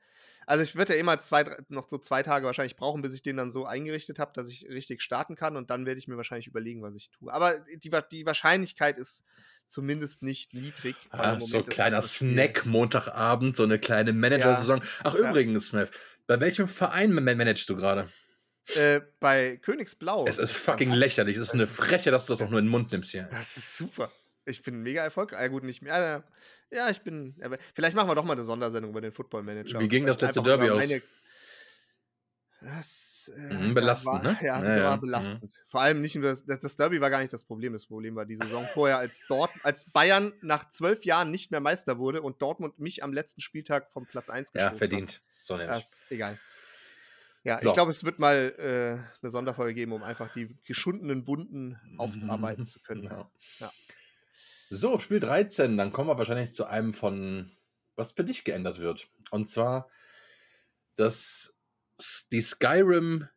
S1: Also ich würde ja immer zwei, noch so zwei Tage wahrscheinlich brauchen, bis ich den dann so eingerichtet habe, dass ich richtig starten kann und dann werde ich mir wahrscheinlich überlegen, was ich tue. Aber die, die Wahrscheinlichkeit ist zumindest nicht niedrig.
S2: Ah, so
S1: ist
S2: kleiner Snack Montagabend, so eine kleine Manager-Saison. Ach,
S1: Ja.
S2: übrigens, Smith, bei welchem Verein ma- managst du gerade?
S1: Äh, bei Königsblau.
S2: Es ist fucking lächerlich. Es ist eine Freche, dass du das auch nur in den Mund nimmst hier.
S1: Das ist super. Ich bin mega erfolgreich. Ja, gut, nicht mehr. Ja, ich bin. Vielleicht machen wir doch mal eine Sondersendung über den Football Manager.
S2: Wie ging das letzte Derby aus?
S1: Das äh,
S2: mhm, belastend,
S1: war,
S2: ne?
S1: Ja, das
S2: Ja,
S1: war
S2: ja.
S1: belastend. Vor allem nicht nur das, das, Derby war gar nicht das Problem. Das Problem war die Saison vorher, als dort, als Bayern nach zwölf Jahren nicht mehr Meister wurde und Dortmund mich am letzten Spieltag vom Platz 1
S2: Ja,
S1: gestoßen
S2: verdient. So
S1: Hat.
S2: nämlich.
S1: Das ist egal. Ja,
S2: So.
S1: ich glaube, es wird mal äh, eine Sonderfolge geben, um einfach die geschundenen Wunden aufarbeiten zu können.
S2: Ja.
S1: Ja.
S2: So, Spiel 13, dann kommen wir wahrscheinlich zu einem von, was für dich geändert wird. Und zwar das, die Skyrim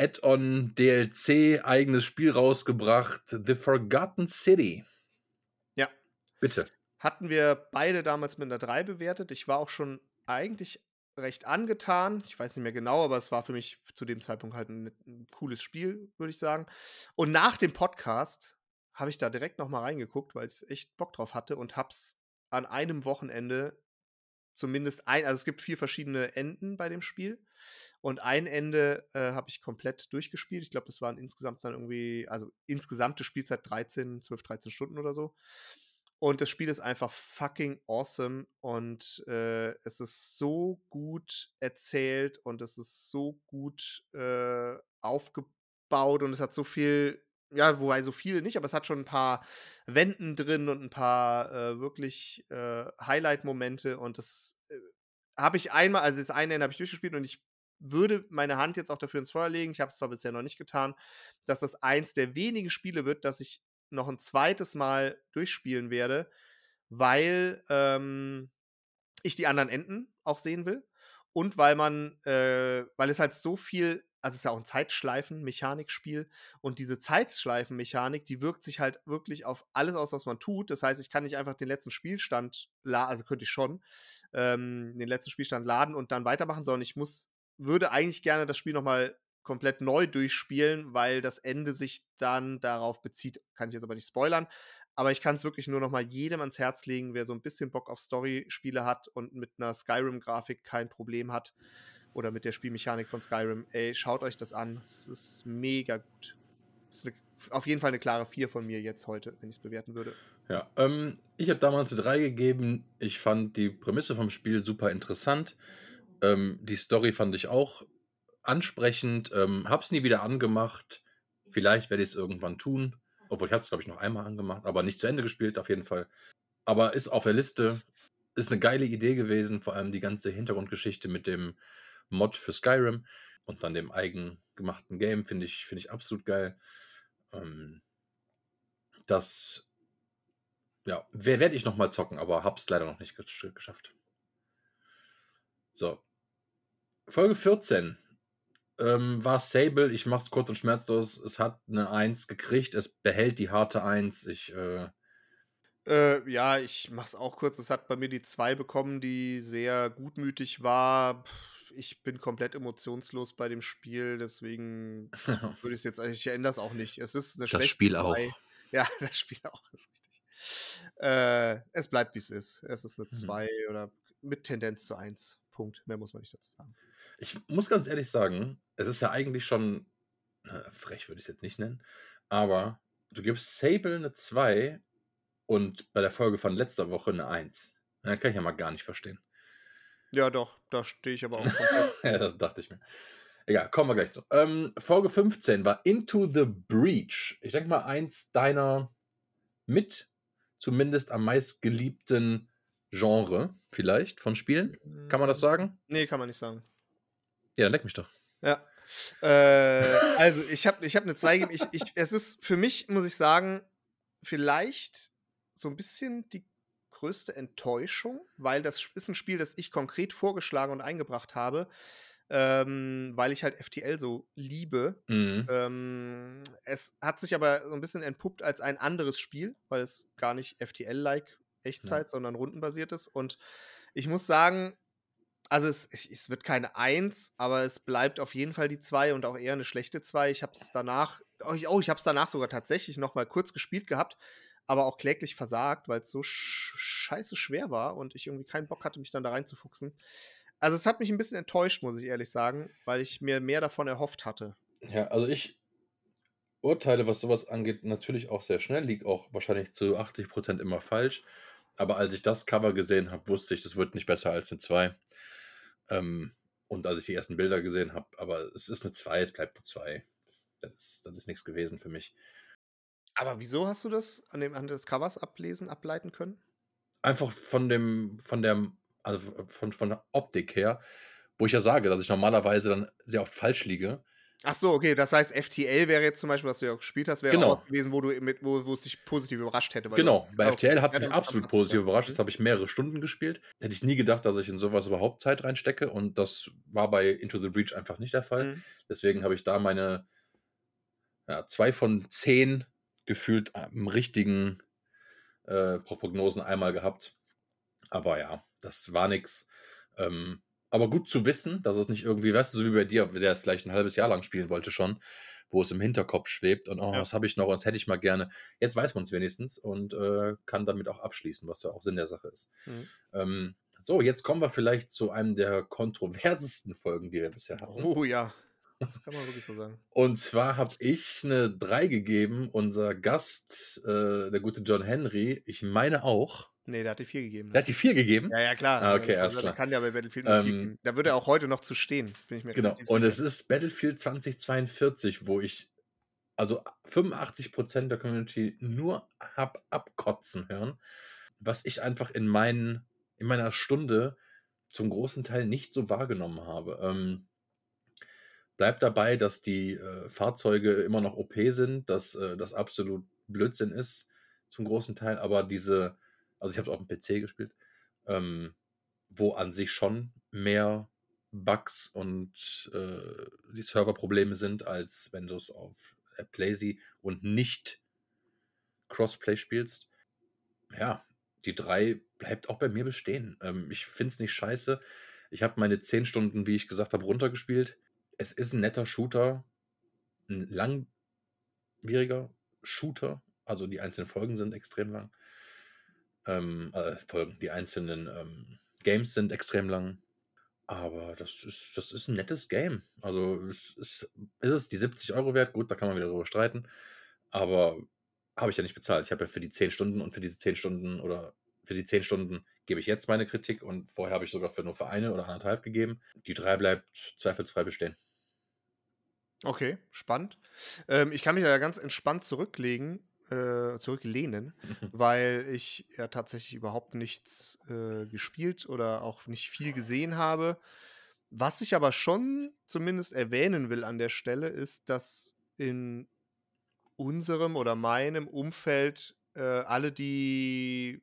S2: Add-on DLC eigenes Spiel rausgebracht, The Forgotten City.
S1: Ja.
S2: Bitte.
S1: Hatten wir beide damals mit einer 3 bewertet. Ich war auch schon eigentlich recht angetan. Ich weiß nicht mehr genau, aber es war für mich zu dem Zeitpunkt halt ein, ein cooles Spiel, würde ich sagen. Und nach dem Podcast habe ich da direkt noch mal reingeguckt, weil ich echt Bock drauf hatte und hab's an einem Wochenende zumindest ein, also es gibt vier verschiedene Enden bei dem Spiel und ein Ende äh, habe ich komplett durchgespielt. Ich glaube, das waren insgesamt dann irgendwie, also insgesamte Spielzeit 13, 12, 13 Stunden oder so. Und das Spiel ist einfach fucking awesome und äh, es ist so gut erzählt und es ist so gut äh, aufgebaut und es hat so viel, ja, wobei so viele nicht, aber es hat schon ein paar Wenden drin und ein paar äh, wirklich äh, Highlight-Momente und das äh, habe ich einmal, also das eine Ende habe ich durchgespielt und ich würde meine Hand jetzt auch dafür ins Feuer legen, ich habe es zwar bisher noch nicht getan, dass das eins der wenigen Spiele wird, dass ich noch ein zweites Mal durchspielen werde, weil ähm, ich die anderen Enden auch sehen will und weil man, äh, weil es halt so viel, also es ist ja auch ein Zeitschleifen-Mechanikspiel und diese Zeitschleifen-Mechanik, die wirkt sich halt wirklich auf alles aus, was man tut. Das heißt, ich kann nicht einfach den letzten Spielstand, la also könnte ich schon, ähm, den letzten Spielstand laden und dann weitermachen, sondern ich muss, würde eigentlich gerne das Spiel nochmal komplett neu durchspielen, weil das Ende sich dann darauf bezieht. Kann ich jetzt aber nicht spoilern. Aber ich kann es wirklich nur noch mal jedem ans Herz legen, wer so ein bisschen Bock auf Story-Spiele hat und mit einer Skyrim-Grafik kein Problem hat oder mit der Spielmechanik von Skyrim. Ey, schaut euch das an. Es ist mega gut. Es ist eine, auf jeden Fall eine klare 4 von mir jetzt heute, wenn ich es bewerten würde.
S2: Ja, ähm, ich habe damals eine 3 gegeben. Ich fand die Prämisse vom Spiel super interessant. Ähm, die Story fand ich auch ansprechend. Ähm, hab's nie wieder angemacht. Vielleicht werde ich es irgendwann tun. Obwohl ich habe es, glaube ich, noch einmal angemacht, aber nicht zu Ende gespielt, auf jeden Fall. Aber ist auf der Liste. Ist eine geile Idee gewesen, vor allem die ganze Hintergrundgeschichte mit dem Mod für Skyrim und dann dem eigen gemachten Game, finde ich, finde ich absolut geil. Ähm, das ja, wer- werde ich noch mal zocken, aber hab's leider noch nicht gesch- geschafft. So. Folge 14 ähm, war Sable. Ich mach's kurz und schmerzlos. Es hat eine 1 gekriegt. Es behält die harte 1. Ich, äh,
S1: Äh, ja, ich mach's auch kurz. Es hat bei mir die 2 bekommen, die sehr gutmütig war. Ich bin komplett emotionslos bei dem Spiel, deswegen würde ich es jetzt, ich ändere es auch nicht. Es ist eine
S2: das
S1: schlechte
S2: Spiel auch.
S1: 2. Ja, das Spiel auch, ist richtig. Äh, es bleibt, wie es ist. Es ist eine
S2: Mhm.
S1: 2 oder mit Tendenz zu 1. Punkt. Mehr muss man nicht dazu sagen.
S2: Ich muss ganz ehrlich sagen, es ist ja eigentlich schon, äh, frech würde ich es jetzt nicht nennen, aber du gibst Sable eine 2 und bei der Folge von letzter Woche eine 1. Da kann ich ja mal gar nicht verstehen.
S1: Ja, doch, da stehe ich aber auch komplett.
S2: ja, das dachte ich mir. Egal, kommen wir gleich zu. Ähm, Folge 15 war Into the Breach. Ich denke mal, eins deiner mit zumindest am meistgeliebten Genre, vielleicht, von Spielen. Kann man das sagen?
S1: Nee, kann man nicht sagen.
S2: Ja, dann leck mich doch.
S1: Ja. Äh, also, ich habe ich hab eine 2 gegeben. Ich, ich, es ist für mich, muss ich sagen, vielleicht so ein bisschen die größte Enttäuschung, weil das ist ein Spiel, das ich konkret vorgeschlagen und eingebracht habe, ähm, weil ich halt FTL so liebe.
S2: Mhm.
S1: Ähm, es hat sich aber so ein bisschen entpuppt als ein anderes Spiel, weil es gar nicht FTL-like Echtzeit, sondern rundenbasiert ist. Und ich muss sagen, also es, es wird keine Eins, aber es bleibt auf jeden Fall die zwei und auch eher eine schlechte zwei. Ich habe es danach, oh, ich, oh, ich habe es danach sogar tatsächlich noch mal kurz gespielt gehabt, aber auch kläglich versagt, weil es so sch scheiße schwer war und ich irgendwie keinen Bock hatte, mich dann da reinzufuchsen. Also es hat mich ein bisschen enttäuscht, muss ich ehrlich sagen, weil ich mir mehr davon erhofft hatte.
S2: Ja, also ich urteile, was sowas angeht, natürlich auch sehr schnell, liege auch wahrscheinlich zu 80% immer falsch. Aber als ich das Cover gesehen habe, wusste ich, das wird nicht besser als eine 2. Ähm, und als ich die ersten Bilder gesehen habe, aber es ist eine 2, es bleibt eine 2. Das ist, das ist nichts gewesen für mich.
S1: Aber wieso hast du das an dem Anhand des Covers ablesen, ableiten können?
S2: Einfach von dem, von der, also von, von der Optik her, wo ich ja sage, dass ich normalerweise dann sehr oft falsch liege.
S1: Ach so, okay, das heißt, FTL wäre jetzt zum Beispiel, was du ja auch gespielt hast, wäre
S2: Genau.
S1: auch was gewesen, wo du mit, wo, wo es dich positiv überrascht hätte.
S2: Genau, bei
S1: Ja,
S2: FTL hat
S1: ja,
S2: es mich absolut positiv überrascht.
S1: Mhm.
S2: Das habe ich mehrere Stunden gespielt. Hätte ich nie gedacht, dass ich in sowas überhaupt Zeit reinstecke. Und das war bei Into the Breach einfach nicht der Fall.
S1: Mhm.
S2: Deswegen habe ich da meine ja, zwei von zehn gefühlt am richtigen äh, Prognosen einmal gehabt. Aber ja, das war nix. Ähm, aber gut zu wissen, dass es nicht irgendwie, weißt du, so wie bei dir, der vielleicht ein halbes Jahr lang spielen wollte schon, wo es im Hinterkopf schwebt und oh,
S1: Ja.
S2: was habe ich noch und das hätte ich mal gerne. Jetzt weiß man es wenigstens und äh, kann damit auch abschließen, was ja auch Sinn der Sache ist.
S1: Mhm.
S2: Ähm, so, jetzt kommen wir vielleicht zu einem der kontroversesten Folgen, die wir bisher hatten.
S1: Oh ja, das kann man wirklich so sagen.
S2: Und zwar habe ich eine 3 gegeben, unser Gast, äh, der gute John Henry, ich meine auch.
S1: Nee, der hat die 4 gegeben.
S2: Der hat die 4 gegeben.
S1: ja, ja, klar.
S2: Ah, okay,
S1: Also,
S2: klar.
S1: kann ja bei Battlefield nur 4
S2: Ähm,
S1: geben. Da wird er auch heute noch zu stehen, bin ich mir
S2: Genau. Und es ist Battlefield 2042, wo ich also 85% der Community nur hab abkotzen hören, was ich einfach in, meinen, in meiner Stunde zum großen Teil nicht so wahrgenommen habe. Ähm, bleibt dabei, dass die äh, Fahrzeuge immer noch OP sind, dass äh, das absolut Blödsinn ist, zum großen Teil, aber diese, also ich habe es auf dem PC gespielt, ähm, wo an sich schon mehr Bugs und äh, die Serverprobleme sind, als wenn du es auf Playsee und nicht Crossplay spielst. Ja, die 3 bleibt auch bei mir bestehen. Ähm, ich finde es nicht scheiße. Ich habe meine 10 Stunden, wie ich gesagt habe, runtergespielt. Es ist ein netter Shooter, ein langwieriger Shooter. Also die einzelnen Folgen sind extrem lang. Ähm, äh, Folgen, die einzelnen ähm, Games sind extrem lang. Aber das ist, das ist ein nettes Game. Also es ist, ist es die 70 Euro wert? Gut, da kann man wieder drüber streiten. Aber habe ich ja nicht bezahlt. Ich habe ja für die 10 Stunden und für diese 10 Stunden oder für die 10 Stunden gebe ich jetzt meine Kritik und vorher habe ich sogar für nur für eine oder anderthalb gegeben. Die 3 bleibt zweifelsfrei bestehen.
S1: Okay, spannend. Ähm, ich kann mich da ganz entspannt zurücklegen, äh, zurücklehnen, weil ich ja tatsächlich überhaupt nichts äh, gespielt oder auch nicht viel gesehen habe. Was ich aber schon zumindest erwähnen will an der Stelle, ist, dass in unserem oder meinem Umfeld äh, alle, die,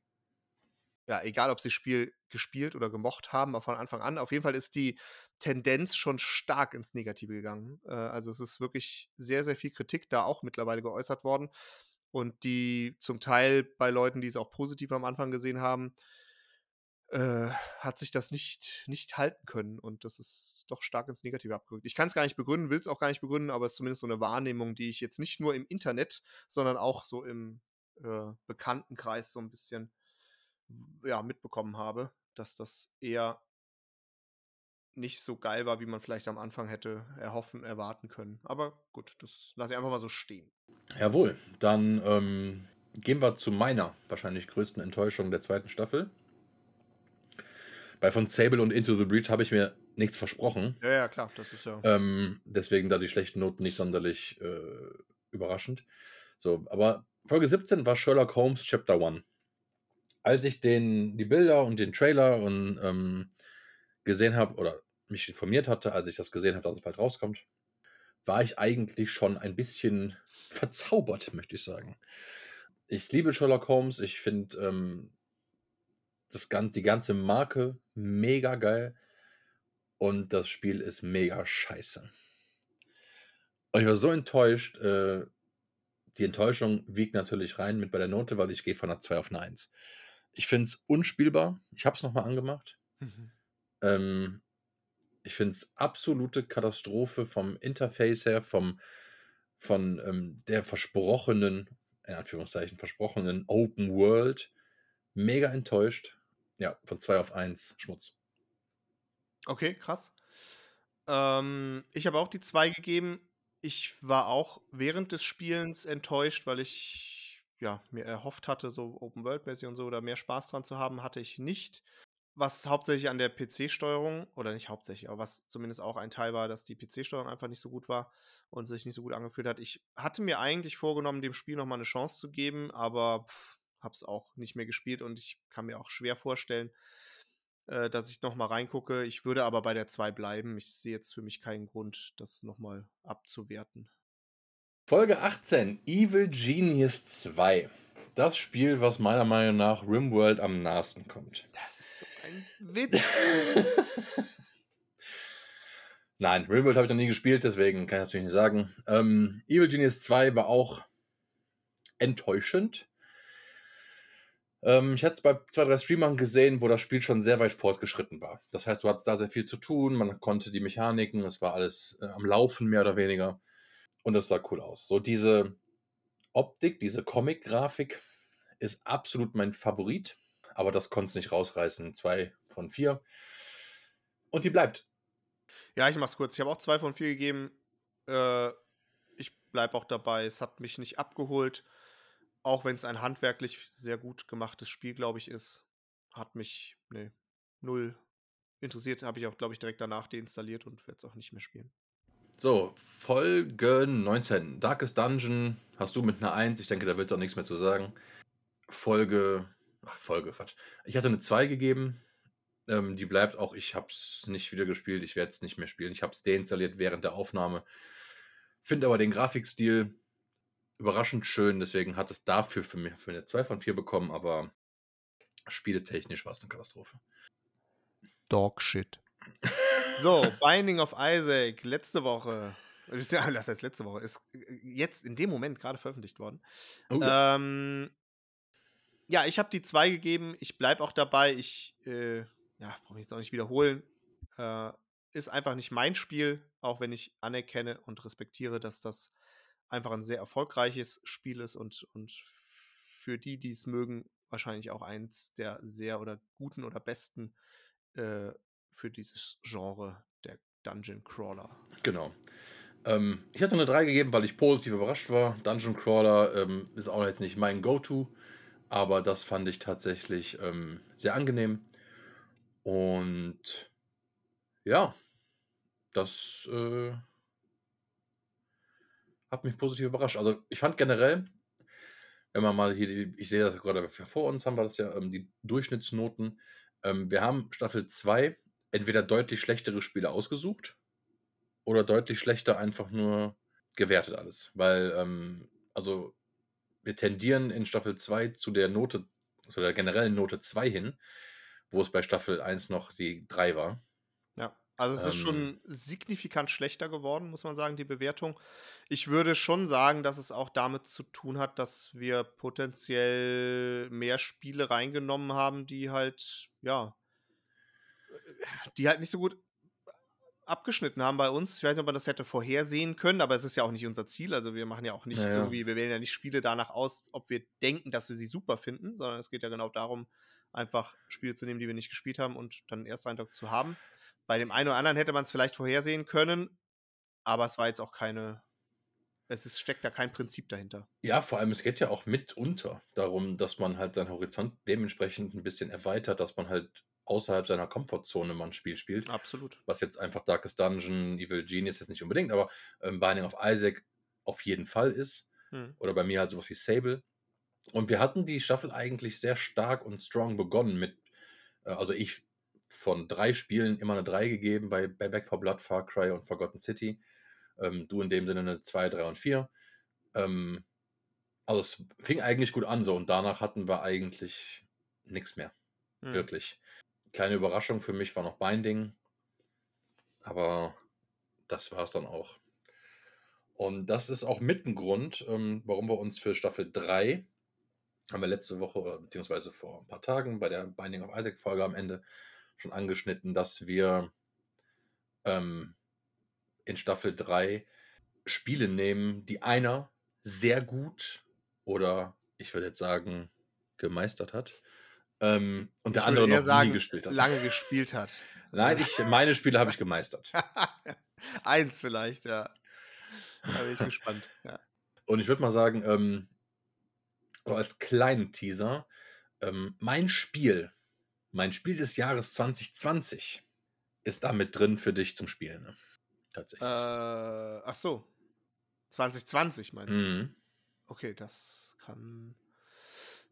S1: ja, egal ob sie das Spiel gespielt oder gemocht haben, aber von Anfang an, auf jeden Fall ist die Tendenz schon stark ins Negative gegangen. Äh, also es ist wirklich sehr, sehr viel Kritik da auch mittlerweile geäußert worden. Und die zum Teil bei Leuten, die es auch positiv am Anfang gesehen haben, äh, hat sich das nicht, nicht halten können. Und das ist doch stark ins Negative abgerückt. Ich kann es gar nicht begründen, will es auch gar nicht begründen, aber es ist zumindest so eine Wahrnehmung, die ich jetzt nicht nur im Internet, sondern auch so im äh, Bekanntenkreis so ein bisschen ja, mitbekommen habe, dass das eher nicht so geil war, wie man vielleicht am Anfang hätte erhoffen, erwarten können. Aber gut, das lasse ich einfach mal so stehen.
S2: Jawohl, dann ähm, gehen wir zu meiner wahrscheinlich größten Enttäuschung der zweiten Staffel. Bei von Sable und Into the Breach habe ich mir nichts versprochen.
S1: Ja, ja, klar, das ist ja.
S2: Ähm, deswegen da die schlechten Noten nicht sonderlich äh, überraschend. So, aber Folge 17 war Sherlock Holmes Chapter 1. Als ich den, die Bilder und den Trailer und ähm, gesehen habe oder mich informiert hatte, als ich das gesehen habe, dass es bald rauskommt, war ich eigentlich schon ein bisschen verzaubert, möchte ich sagen. Ich liebe Sherlock Holmes. Ich finde ähm, das die ganze Marke mega geil. Und das Spiel ist mega scheiße. Und ich war so enttäuscht. Äh, die Enttäuschung wiegt natürlich rein mit bei der Note, weil ich gehe von einer 2 auf eine 1. Ich finde es unspielbar. Ich habe es nochmal angemacht.
S1: Mhm.
S2: Ähm, ich finde es absolute Katastrophe vom Interface her, vom, von ähm, der versprochenen, in Anführungszeichen, versprochenen Open World. Mega enttäuscht. Ja, von 2 auf 1 Schmutz.
S1: Okay, krass. Ähm, ich habe auch die zwei gegeben. Ich war auch während des Spielens enttäuscht, weil ich, ja, mir erhofft hatte, so Open-World-mäßig und so oder mehr Spaß dran zu haben, hatte ich nicht. Was hauptsächlich an der PC-Steuerung oder nicht hauptsächlich, aber was zumindest auch ein Teil war, dass die PC-Steuerung einfach nicht so gut war und sich nicht so gut angefühlt hat. Ich hatte mir eigentlich vorgenommen, dem Spiel noch mal 'ne Chance zu geben, aber pff, habe es auch nicht mehr gespielt und ich kann mir auch schwer vorstellen, äh, dass ich noch mal reingucke. Ich würde aber bei der 2 bleiben. Ich sehe jetzt für mich keinen Grund, das noch mal abzuwerten.
S2: Folge 18: Evil Genius 2. Das Spiel, was meiner Meinung nach RimWorld am nahesten kommt.
S1: Das ist so ein Witz.
S2: Nein, RimWorld habe ich noch nie gespielt, deswegen kann ich natürlich nicht sagen. Ähm, Evil Genius 2 war auch enttäuschend. Ähm, ich hatte es bei zwei, drei Streamern gesehen, wo das Spiel schon sehr weit fortgeschritten war. Das heißt, du hattest da sehr viel zu tun, man konnte die Mechaniken, es war alles äh, am Laufen mehr oder weniger. Und das sah cool aus. So diese Optik, diese Comic-Grafik ist absolut mein Favorit, aber das konnte es nicht rausreißen. Zwei von vier. Und die bleibt.
S1: Ja, ich mach's kurz. Ich habe auch zwei von vier gegeben. Äh, ich bleibe auch dabei. Es hat mich nicht abgeholt. Auch wenn es ein handwerklich sehr gut gemachtes Spiel, glaube ich, ist, hat mich ne, null interessiert. Habe ich auch, glaube ich, direkt danach deinstalliert und werde es auch nicht mehr spielen.
S2: So, Folge 19. Darkest Dungeon hast du mit einer 1. Ich denke, da wird auch nichts mehr zu sagen. Folge. Ach, Folge, Quatsch. Ich hatte eine 2 gegeben. Ähm, die bleibt auch. Ich habe es nicht wieder gespielt. Ich werde es nicht mehr spielen. Ich habe es deinstalliert während der Aufnahme. Finde aber den Grafikstil überraschend schön. Deswegen hat es dafür für mich für eine 2 von 4 bekommen. Aber spieletechnisch war es eine Katastrophe.
S1: Dog shit. So, Binding of Isaac, letzte Woche. Ja, das heißt letzte Woche. Ist äh, jetzt in dem Moment gerade veröffentlicht worden.
S2: Oh, ja.
S1: Ähm, ja, ich habe die zwei gegeben. Ich bleibe auch dabei. Ich, äh, ja, brauche ich jetzt auch nicht wiederholen. Äh, ist einfach nicht mein Spiel, auch wenn ich anerkenne und respektiere, dass das einfach ein sehr erfolgreiches Spiel ist und, und für die, die es mögen, wahrscheinlich auch eins der sehr oder guten oder besten äh, für dieses Genre der Dungeon Crawler.
S2: Genau. Ähm, ich hatte eine 3 gegeben, weil ich positiv überrascht war. Dungeon Crawler ähm, ist auch jetzt nicht mein Go-To, aber das fand ich tatsächlich ähm, sehr angenehm. Und ja, das äh, hat mich positiv überrascht. Also ich fand generell, wenn man mal hier, ich sehe das gerade vor uns, haben wir das ja, ähm, die Durchschnittsnoten. Ähm, wir haben Staffel 2 entweder deutlich schlechtere Spiele ausgesucht oder deutlich schlechter einfach nur gewertet alles. Weil, ähm, also wir tendieren in Staffel 2 zu der Note, zu der generellen Note 2 hin, wo es bei Staffel 1 noch die 3 war.
S1: Ja, also es ist
S2: Ähm.
S1: schon signifikant schlechter geworden, muss man sagen, die Bewertung. Ich würde schon sagen, dass es auch damit zu tun hat, dass wir potenziell mehr Spiele reingenommen haben, die halt, ja, die halt nicht so gut abgeschnitten haben bei uns. Ich weiß nicht, ob man das hätte vorhersehen können, aber es ist ja auch nicht unser Ziel. Also wir machen ja auch nicht
S2: Ja, ja.
S1: irgendwie, wir wählen ja nicht Spiele danach aus, ob wir denken, dass wir sie super finden, sondern es geht ja genau darum, einfach Spiele zu nehmen, die wir nicht gespielt haben und dann einen Ersteindruck zu haben. Bei dem einen oder anderen hätte man es vielleicht vorhersehen können, aber es war jetzt auch keine, es ist, steckt da kein Prinzip dahinter.
S2: Ja, vor allem, es geht ja auch mitunter darum, dass man halt seinen Horizont dementsprechend ein bisschen erweitert, dass man halt außerhalb seiner Komfortzone mal ein Spiel spielt.
S1: Absolut.
S2: Was jetzt einfach Darkest Dungeon, Evil Genius jetzt nicht unbedingt, aber ähm, Binding of Isaac auf jeden Fall ist.
S1: Hm.
S2: Oder bei mir halt sowas wie Sable. Und wir hatten die Staffel eigentlich sehr stark und strong begonnen mit, äh, also ich von drei Spielen immer eine 3 gegeben bei, bei Back 4 Blood, Far Cry und Forgotten City. Ähm, du in dem Sinne eine 2, 3 und 4. Ähm, also es fing eigentlich gut an so und danach hatten wir eigentlich nichts mehr.
S1: Hm.
S2: Wirklich. Kleine Überraschung für mich war noch Binding. Aber das war es dann auch. Und das ist auch mit ein Grund, ähm, warum wir uns für Staffel 3, haben wir letzte Woche, beziehungsweise vor ein paar Tagen bei der Binding of Isaac Folge am Ende schon angeschnitten, dass wir ähm, in Staffel 3 Spiele nehmen, die einer sehr gut oder ich würde jetzt sagen gemeistert hat ähm, und der andere noch
S1: sagen,
S2: nie gespielt hat.
S1: lange gespielt hat.
S2: Nein, ich, meine Spiele habe ich gemeistert.
S1: Eins vielleicht, ja. Da bin ich gespannt. Ja.
S2: Und ich würde mal sagen, ähm, so als kleinen Teaser, ähm, mein Spiel, mein Spiel des Jahres 2020 ist damit drin für dich zum Spielen. Ne? Tatsächlich.
S1: Äh, ach so. 2020 meinst du?
S2: Mhm.
S1: Okay, das kann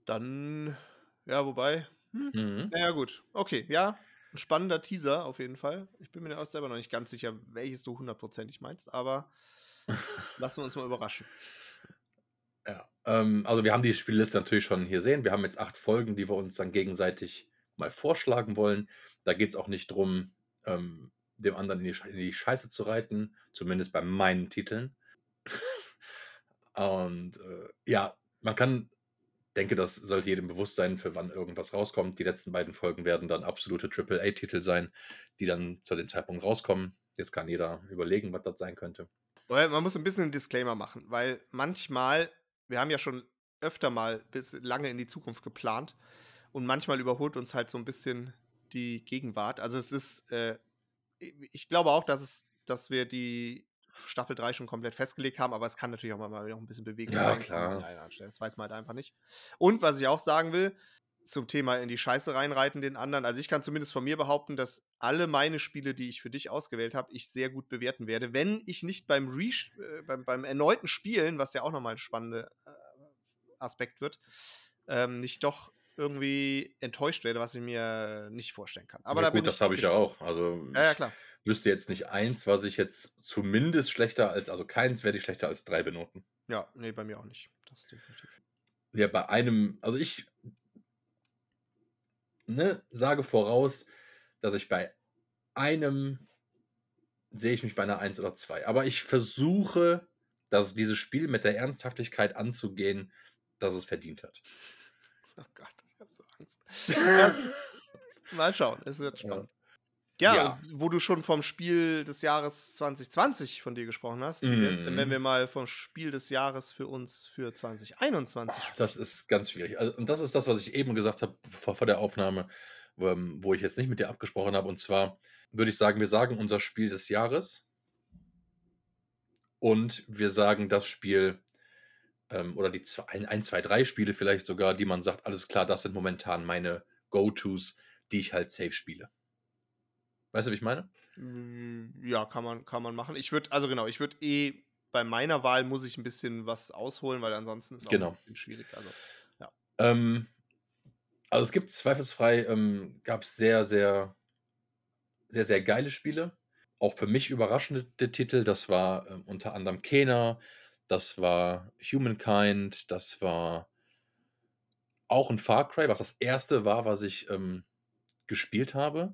S1: dann, ja, wobei, hm,
S2: Mhm.
S1: naja, gut. Okay, ja, ein spannender Teaser auf jeden Fall. Ich bin mir auch selber noch nicht ganz sicher, welches du hundertprozentig meinst, aber lassen wir uns mal überraschen.
S2: Ja, ähm, also wir haben die Spielliste natürlich schon hier sehen. Wir haben jetzt acht Folgen, die wir uns dann gegenseitig mal vorschlagen wollen. Da geht es auch nicht drum, ähm, dem anderen in die, in die Scheiße zu reiten, zumindest bei meinen Titeln. Und äh, ja, man kann, denke, das sollte jedem bewusst sein, für wann irgendwas rauskommt. Die letzten beiden Folgen werden dann absolute AAA-Titel sein, die dann zu dem Zeitpunkt rauskommen. Jetzt kann jeder überlegen, was das sein könnte.
S1: Man muss ein bisschen einen Disclaimer machen, weil manchmal, wir haben ja schon öfter mal bis lange in die Zukunft geplant und manchmal überholt uns halt so ein bisschen die Gegenwart. Also es ist, äh, ich glaube auch, dass es, dass wir die Staffel 3 schon komplett festgelegt haben, aber es kann natürlich auch mal noch ein bisschen Bewegung
S2: Ja, klar.
S1: Das weiß man halt einfach nicht. Und was ich auch sagen will, zum Thema in die Scheiße reinreiten den anderen. Also ich kann zumindest von mir behaupten, dass alle meine Spiele, die ich für dich ausgewählt habe, ich sehr gut bewerten werde, wenn ich nicht beim, Re äh, beim, beim erneuten Spielen, was ja auch nochmal ein spannender äh, Aspekt wird, ähm, nicht doch irgendwie enttäuscht werde, was ich mir nicht vorstellen kann. Aber
S2: ja,
S1: da bin
S2: gut, das habe ich ja auch. Also
S1: Ja, ja,
S2: ich
S1: klar.
S2: wüsste jetzt nicht eins, was ich jetzt zumindest schlechter als, also keins werde ich schlechter als drei benoten.
S1: Ja, nee, bei mir auch nicht. Das definitiv.
S2: Ja, bei einem, also ich ne, sage voraus, dass ich bei einem sehe ich mich bei einer 1 oder 2. Aber ich versuche, dass dieses Spiel mit der Ernsthaftigkeit anzugehen, dass es verdient hat.
S1: Oh Gott, ich Angst. mal schauen, es wird spannend. Ja,
S2: Ja.
S1: wo du schon vom Spiel des Jahres 2020 von dir gesprochen hast, wär's denn, wenn
S2: Mhm.
S1: wir mal vom Spiel des Jahres für uns für 2021 sprechen?
S2: Das ist ganz schwierig. Also, und das ist das, was ich eben gesagt habe vor, vor der Aufnahme, wo, ähm, wo ich jetzt nicht mit dir abgesprochen habe. Und zwar würde ich sagen, wir sagen unser Spiel des Jahres und wir sagen das Spiel ähm, oder die zwei, ein, ein, zwei, drei Spiele vielleicht sogar, die man sagt, alles klar, das sind momentan meine Go-Tos, die ich halt safe spiele. Weißt du, wie ich meine?
S1: Mm, Ja, kann man, kann man machen. Ich würde, also genau, ich würde eh, bei meiner Wahl muss ich ein bisschen was ausholen, weil ansonsten ist auch
S2: Genau.
S1: ein bisschen schwierig. Also,
S2: Ähm, also es gibt zweifelsfrei, ähm, gab es sehr, sehr, sehr, sehr geile Spiele. Auch für mich überraschende Titel. Das war ähm, unter anderem Kena, das war Humankind, das war auch ein Far Cry, was das erste war, was ich ähm, gespielt habe.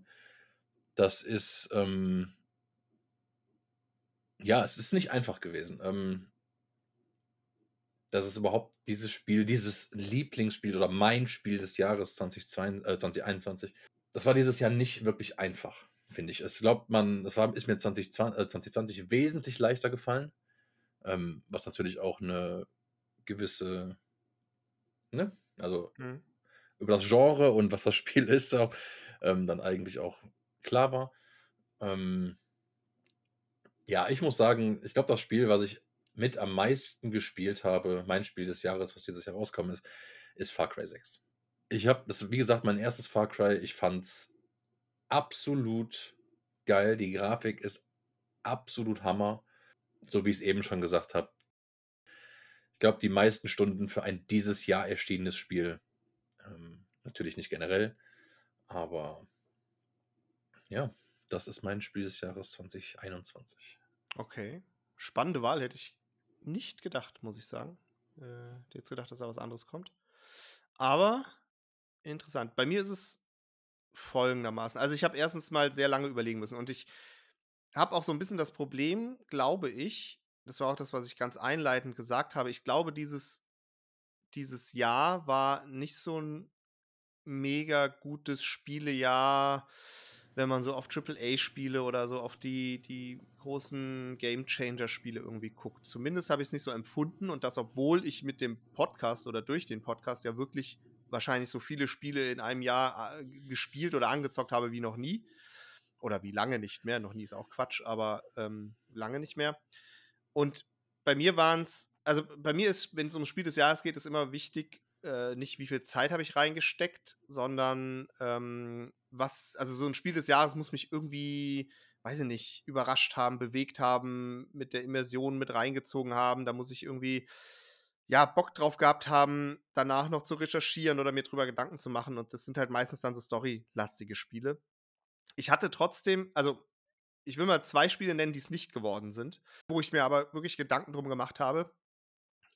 S2: Das ist, ähm, ja, es ist nicht einfach gewesen. Ähm, dass es überhaupt dieses Spiel, dieses Lieblingsspiel oder mein Spiel des Jahres 2022, äh, 2021, das war dieses Jahr nicht wirklich einfach, finde ich. Es glaubt man, das war, ist mir 2020, äh, 2020 wesentlich leichter gefallen, ähm, was natürlich auch eine gewisse, ne, also
S1: hm.
S2: über das Genre und was das Spiel ist, auch, ähm, dann eigentlich auch klar war. Ähm, ja, ich muss sagen, ich glaube, das Spiel, was ich mit am meisten gespielt habe, mein Spiel des Jahres, was dieses Jahr rauskommen ist, ist Far Cry 6. Ich habe, das ist wie gesagt mein erstes Far Cry, ich fand's absolut geil. Die Grafik ist absolut Hammer, so wie ich es eben schon gesagt habe. Ich glaube, die meisten Stunden für ein dieses Jahr erschienenes Spiel, ähm, natürlich nicht generell, aber ja, das ist mein Spiel des Jahres 2021.
S1: Okay. Spannende Wahl hätte ich nicht gedacht, muss ich sagen. Äh, jetzt gedacht, dass da was anderes kommt. Aber interessant. Bei mir ist es folgendermaßen. Also ich habe erstens mal sehr lange überlegen müssen und ich habe auch so ein bisschen das Problem, glaube ich, das war auch das, was ich ganz einleitend gesagt habe, ich glaube, dieses, dieses Jahr war nicht so ein mega gutes Spielejahr, wenn man so auf AAA-Spiele oder so auf die, die großen Game-Changer-Spiele irgendwie guckt. Zumindest habe ich es nicht so empfunden und das, obwohl ich mit dem Podcast oder durch den Podcast ja wirklich wahrscheinlich so viele Spiele in einem Jahr äh, gespielt oder angezockt habe wie noch nie. Oder wie lange nicht mehr. Noch nie ist auch Quatsch, aber ähm, lange nicht mehr. Und bei mir waren es, also bei mir ist, wenn es um Spiel des Jahres geht, ist immer wichtig, äh, nicht wie viel Zeit habe ich reingesteckt, sondern ähm, was, also so ein Spiel des Jahres muss mich irgendwie, weiß ich nicht, überrascht haben, bewegt haben, mit der Immersion mit reingezogen haben. Da muss ich irgendwie, ja, Bock drauf gehabt haben, danach noch zu recherchieren oder mir drüber Gedanken zu machen. Und das sind halt meistens dann so storylastige Spiele. Ich hatte trotzdem, also ich will mal zwei Spiele nennen, die es nicht geworden sind, wo ich mir aber wirklich Gedanken drum gemacht habe.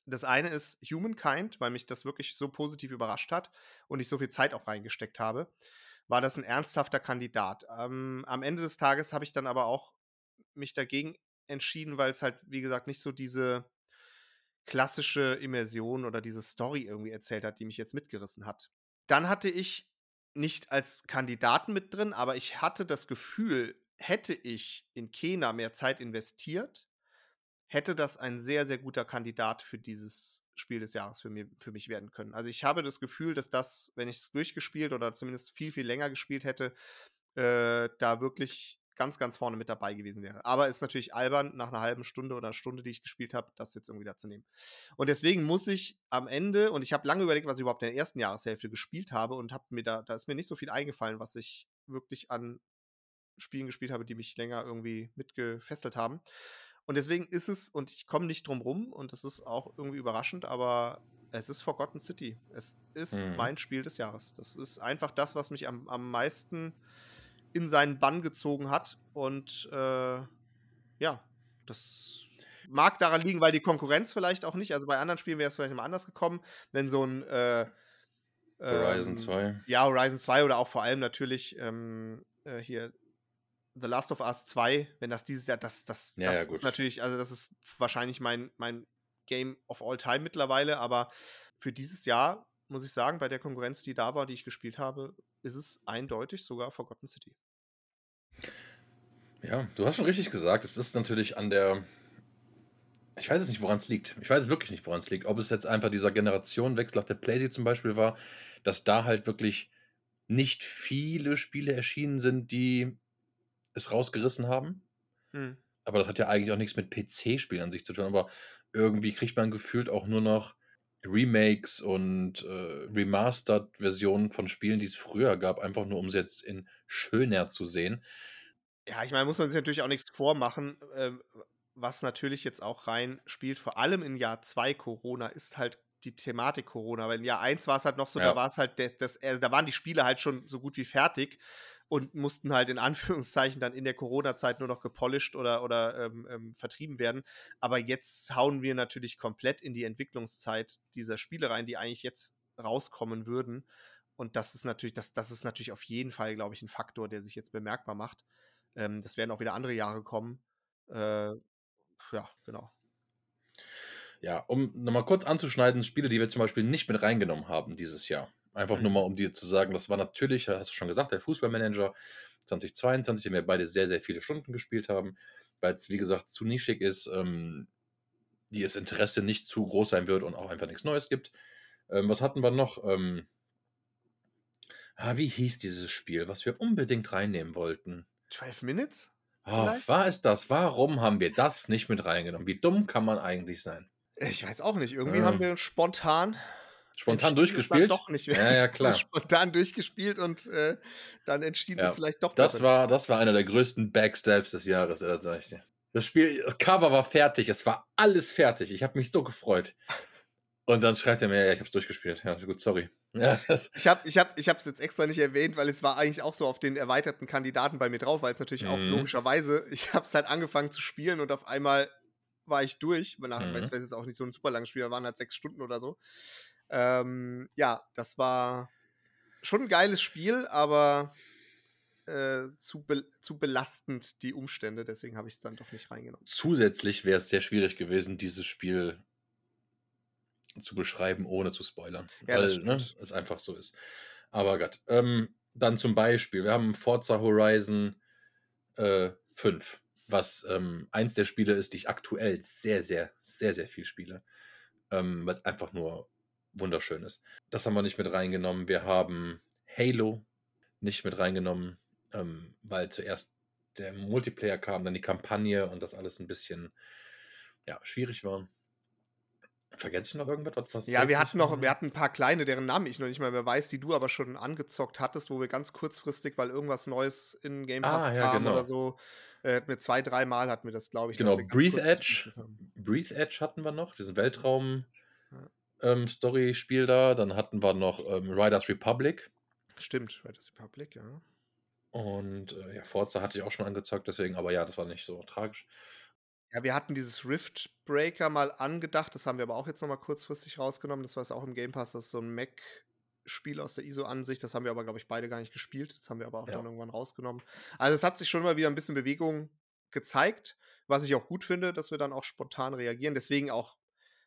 S1: Das eine ist Humankind, weil mich das wirklich so positiv überrascht hat und ich so viel Zeit auch reingesteckt habe. War das ein ernsthafter Kandidat? Ähm, am Ende des Tages habe ich dann aber auch mich dagegen entschieden, weil es halt, wie gesagt, nicht so diese klassische Immersion oder diese Story irgendwie erzählt hat, die mich jetzt mitgerissen hat. Dann hatte ich nicht als Kandidaten mit drin, aber ich hatte das Gefühl, hätte ich in Kena mehr Zeit investiert, hätte das ein sehr, sehr guter Kandidat für dieses Spiel des Jahres für, mir, für mich werden können. Also ich habe das Gefühl, dass das, wenn ich es durchgespielt oder zumindest viel, viel länger gespielt hätte, äh, da wirklich ganz, ganz vorne mit dabei gewesen wäre. Aber ist natürlich albern, nach einer halben Stunde oder Stunde, die ich gespielt habe, das jetzt irgendwie da zu nehmen. Und deswegen muss ich am Ende, und ich habe lange überlegt, was ich überhaupt in der ersten Jahreshälfte gespielt habe und habe mir da, da ist mir nicht so viel eingefallen, was ich wirklich an Spielen gespielt habe, die mich länger irgendwie mitgefesselt haben. Und deswegen ist es, und ich komme nicht drum rum, und das ist auch irgendwie überraschend, aber es ist Forgotten City. Es ist mhm. mein Spiel des Jahres. Das ist einfach das, was mich am, am meisten in seinen Bann gezogen hat. Und äh, ja, das mag daran liegen, weil die Konkurrenz vielleicht auch nicht, also bei anderen Spielen wäre es vielleicht immer anders gekommen, wenn so ein äh,
S2: Horizon ähm, 2.
S1: Ja, Horizon 2 oder auch vor allem natürlich ähm, äh, hier The Last of Us 2, wenn das dieses Jahr, das, das, ja, das ja, ist natürlich, also das ist wahrscheinlich mein, mein Game of all time mittlerweile, aber für dieses Jahr muss ich sagen, bei der Konkurrenz, die da war, die ich gespielt habe, ist es eindeutig sogar Forgotten City.
S2: Ja, du hast schon richtig gesagt, es ist natürlich an der. Ich weiß es nicht, woran es liegt. Ich weiß es wirklich nicht, woran es liegt. Ob es jetzt einfach dieser Generationenwechsel auf der PlayStation zum Beispiel war, dass da halt wirklich nicht viele Spiele erschienen sind, die es rausgerissen haben. Hm. Aber das hat ja eigentlich auch nichts mit PC-Spielen an sich zu tun. Aber irgendwie kriegt man gefühlt auch nur noch Remakes und äh, Remastered-Versionen von Spielen, die es früher gab, einfach nur um sie jetzt in schöner zu sehen.
S1: Ja, ich meine, muss man sich natürlich auch nichts vormachen. Äh, was natürlich jetzt auch rein spielt, vor allem in Jahr 2 Corona, ist halt die Thematik Corona. Weil in Jahr 1 war es halt noch so, ja. da war es halt, das, das, äh, da waren die Spiele halt schon so gut wie fertig und mussten halt in Anführungszeichen dann in der Corona-Zeit nur noch gepolished oder, oder ähm, ähm, vertrieben werden. Aber jetzt hauen wir natürlich komplett in die Entwicklungszeit dieser Spiele rein, die eigentlich jetzt rauskommen würden. Und das ist natürlich, das, das ist natürlich auf jeden Fall, glaube ich, ein Faktor, der sich jetzt bemerkbar macht. Ähm, das werden auch wieder andere Jahre kommen. Äh, ja, genau.
S2: Ja, um nochmal kurz anzuschneiden, Spiele, die wir zum Beispiel nicht mit reingenommen haben dieses Jahr. Einfach nur mhm. mal, um dir zu sagen, das war natürlich, hast du schon gesagt, der Fußballmanager 2022, den wir beide sehr, sehr viele Stunden gespielt haben, weil es, wie gesagt, zu nischig ist, ähm, die das Interesse nicht zu groß sein wird und auch einfach nichts Neues gibt. Ähm, was hatten wir noch? Ähm, ah, wie hieß dieses Spiel, was wir unbedingt reinnehmen wollten?
S1: 12 Minutes?
S2: Oh, war es das? Warum haben wir das nicht mit reingenommen? Wie dumm kann man eigentlich sein?
S1: Ich weiß auch nicht. Irgendwie ähm. haben wir spontan
S2: Spontan durchgespielt?
S1: Doch nicht
S2: mehr. Ja, ja, klar.
S1: Spontan durchgespielt und äh, dann entschieden ja. es vielleicht doch
S2: das war Das war einer der größten Backstabs des Jahres, das sag ich dir. Das Spiel, das Cover war fertig, es war alles fertig. Ich habe mich so gefreut. Und dann schreibt er mir, ja, ich habe es durchgespielt. Ja, ist gut, sorry. Ja.
S1: Ich habe ich hab, ich jetzt extra nicht erwähnt, weil es war eigentlich auch so auf den erweiterten Kandidaten bei mir drauf, weil es natürlich mhm. auch logischerweise, ich habe es halt angefangen zu spielen und auf einmal war ich durch. Nach, mhm. weiß, weiß jetzt auch nicht so ein super langes Spiel, waren halt sechs Stunden oder so. Ähm, ja, das war schon ein geiles Spiel, aber äh, zu, be zu belastend die Umstände, deswegen habe ich es dann doch nicht reingenommen.
S2: Zusätzlich wäre es sehr schwierig gewesen, dieses Spiel zu beschreiben, ohne zu spoilern. Ja, weil ne, es einfach so ist. Aber Gott. Ähm, dann zum Beispiel, wir haben Forza Horizon äh, 5, was ähm, eins der Spiele ist, die ich aktuell sehr, sehr, sehr, sehr viel spiele. Ähm, was einfach nur wunderschön ist. Das haben wir nicht mit reingenommen. Wir haben Halo nicht mit reingenommen, ähm, weil zuerst der Multiplayer kam, dann die Kampagne und das alles ein bisschen ja, schwierig war. Vergesse ich noch irgendwas? Was
S1: ja, wir hatten noch, wir hatten ein paar kleine, deren Namen ich noch nicht mal mehr weiß, die du aber schon angezockt hattest, wo wir ganz kurzfristig, weil irgendwas Neues in Game Pass
S2: ah, ja,
S1: kam
S2: genau.
S1: oder so, äh, mir zwei, dreimal hatten wir das, glaube ich.
S2: Genau, Breathe Edge. Breathe Edge hatten wir noch, diesen Weltraum-Story-Spiel ähm, da. Dann hatten wir noch ähm, Riders Republic.
S1: Stimmt, Riders Republic, ja.
S2: Und äh, ja, Forza hatte ich auch schon angezockt, deswegen, aber ja, das war nicht so tragisch.
S1: Ja, wir hatten dieses Rift Breaker mal angedacht, das haben wir aber auch jetzt nochmal kurzfristig rausgenommen. Das war es auch im Game Pass, das ist so ein Mac-Spiel aus der ISO-Ansicht. Das haben wir aber, glaube ich, beide gar nicht gespielt. Das haben wir aber auch ja. dann irgendwann rausgenommen. Also es hat sich schon mal wieder ein bisschen Bewegung gezeigt, was ich auch gut finde, dass wir dann auch spontan reagieren. Deswegen auch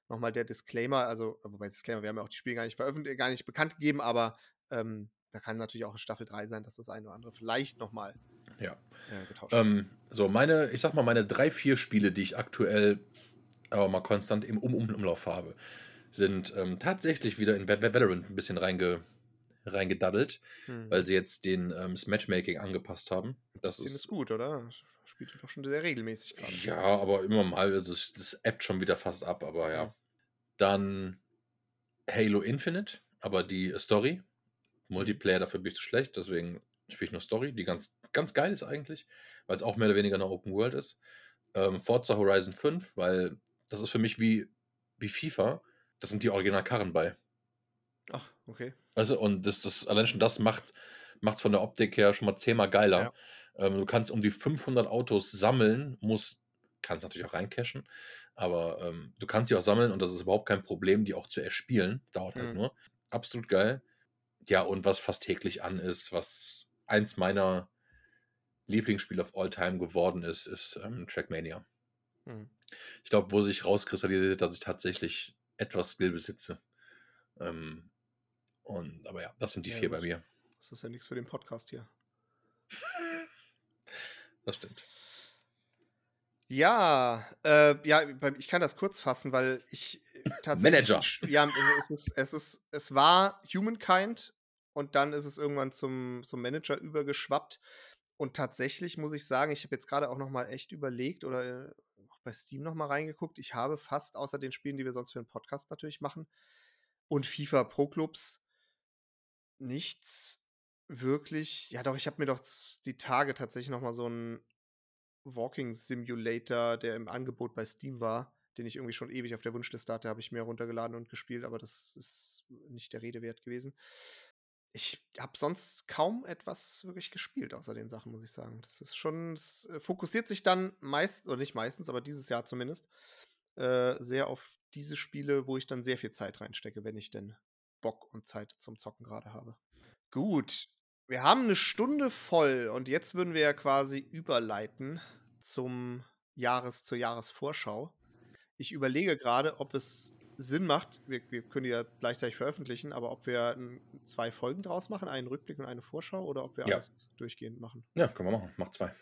S1: nochmal der Disclaimer, also, wobei Disclaimer, wir haben ja auch die Spiele gar nicht veröffentlicht, gar nicht bekannt gegeben, aber ähm, da kann natürlich auch in Staffel 3 sein, dass das eine oder andere vielleicht nochmal
S2: ja. äh, getauscht wird. Ähm, so, meine, ich sag mal, meine drei, vier Spiele, die ich aktuell aber mal konstant im um um Umlauf habe, sind ähm, tatsächlich wieder in Valorant ein bisschen reinge reingedaddelt, hm. weil sie jetzt den ähm, das Matchmaking angepasst haben.
S1: Das, das ist, ist gut, oder? Spielt doch schon sehr regelmäßig gerade.
S2: Ja, aber immer mal, also das, das appt schon wieder fast ab, aber ja. Hm. Dann Halo Infinite, aber die Story Multiplayer, dafür bin ich zu schlecht, deswegen spiele ich nur Story, die ganz, ganz geil ist eigentlich, weil es auch mehr oder weniger eine Open World ist. Ähm, Forza Horizon 5, weil das ist für mich wie, wie FIFA. Das sind die Originalkarren bei.
S1: Ach, okay.
S2: Also, und das, das, allein schon das macht es von der Optik her schon mal zehnmal geiler. Ja. Ähm, du kannst um die 500 Autos sammeln, musst, kannst natürlich auch reincashen, aber ähm, du kannst sie auch sammeln und das ist überhaupt kein Problem, die auch zu erspielen. Dauert halt mhm. nur. Absolut geil. Ja, und was fast täglich an ist, was eins meiner Lieblingsspiele of all time geworden ist, ist ähm, Trackmania. Mhm. Ich glaube, wo sich rauskristallisiert, dass ich tatsächlich etwas Skill besitze. Ähm, und, aber ja, das sind die ja, vier bei mir.
S1: Das ist ja nichts für den Podcast hier.
S2: das stimmt.
S1: Ja, äh, ja, ich kann das kurz fassen, weil ich
S2: äh, tatsächlich. Manager.
S1: Ja, es, ist, es, ist, es war Humankind und dann ist es irgendwann zum, zum Manager übergeschwappt. Und tatsächlich muss ich sagen, ich habe jetzt gerade auch noch mal echt überlegt oder äh, auch bei Steam noch mal reingeguckt. Ich habe fast außer den Spielen, die wir sonst für den Podcast natürlich machen, und FIFA Pro Clubs nichts wirklich. Ja, doch, ich habe mir doch die Tage tatsächlich noch mal so einen Walking Simulator, der im Angebot bei Steam war, den ich irgendwie schon ewig auf der Wunschliste hatte, habe ich mir runtergeladen und gespielt, aber das ist nicht der Rede wert gewesen ich habe sonst kaum etwas wirklich gespielt außer den Sachen, muss ich sagen. Das ist schon, es äh, fokussiert sich dann meist, oder nicht meistens, aber dieses Jahr zumindest, äh, sehr auf diese Spiele, wo ich dann sehr viel Zeit reinstecke, wenn ich denn Bock und Zeit zum Zocken gerade habe. Gut, wir haben eine Stunde voll und jetzt würden wir ja quasi überleiten zum Jahres, zur Jahresvorschau. Ich überlege gerade, ob es Sinn macht, wir, wir, können die ja gleichzeitig veröffentlichen, aber ob wir zwei Folgen draus machen, einen Rückblick und eine Vorschau, oder ob wir ja. alles durchgehend machen.
S2: Ja, können wir machen. Mach zwei.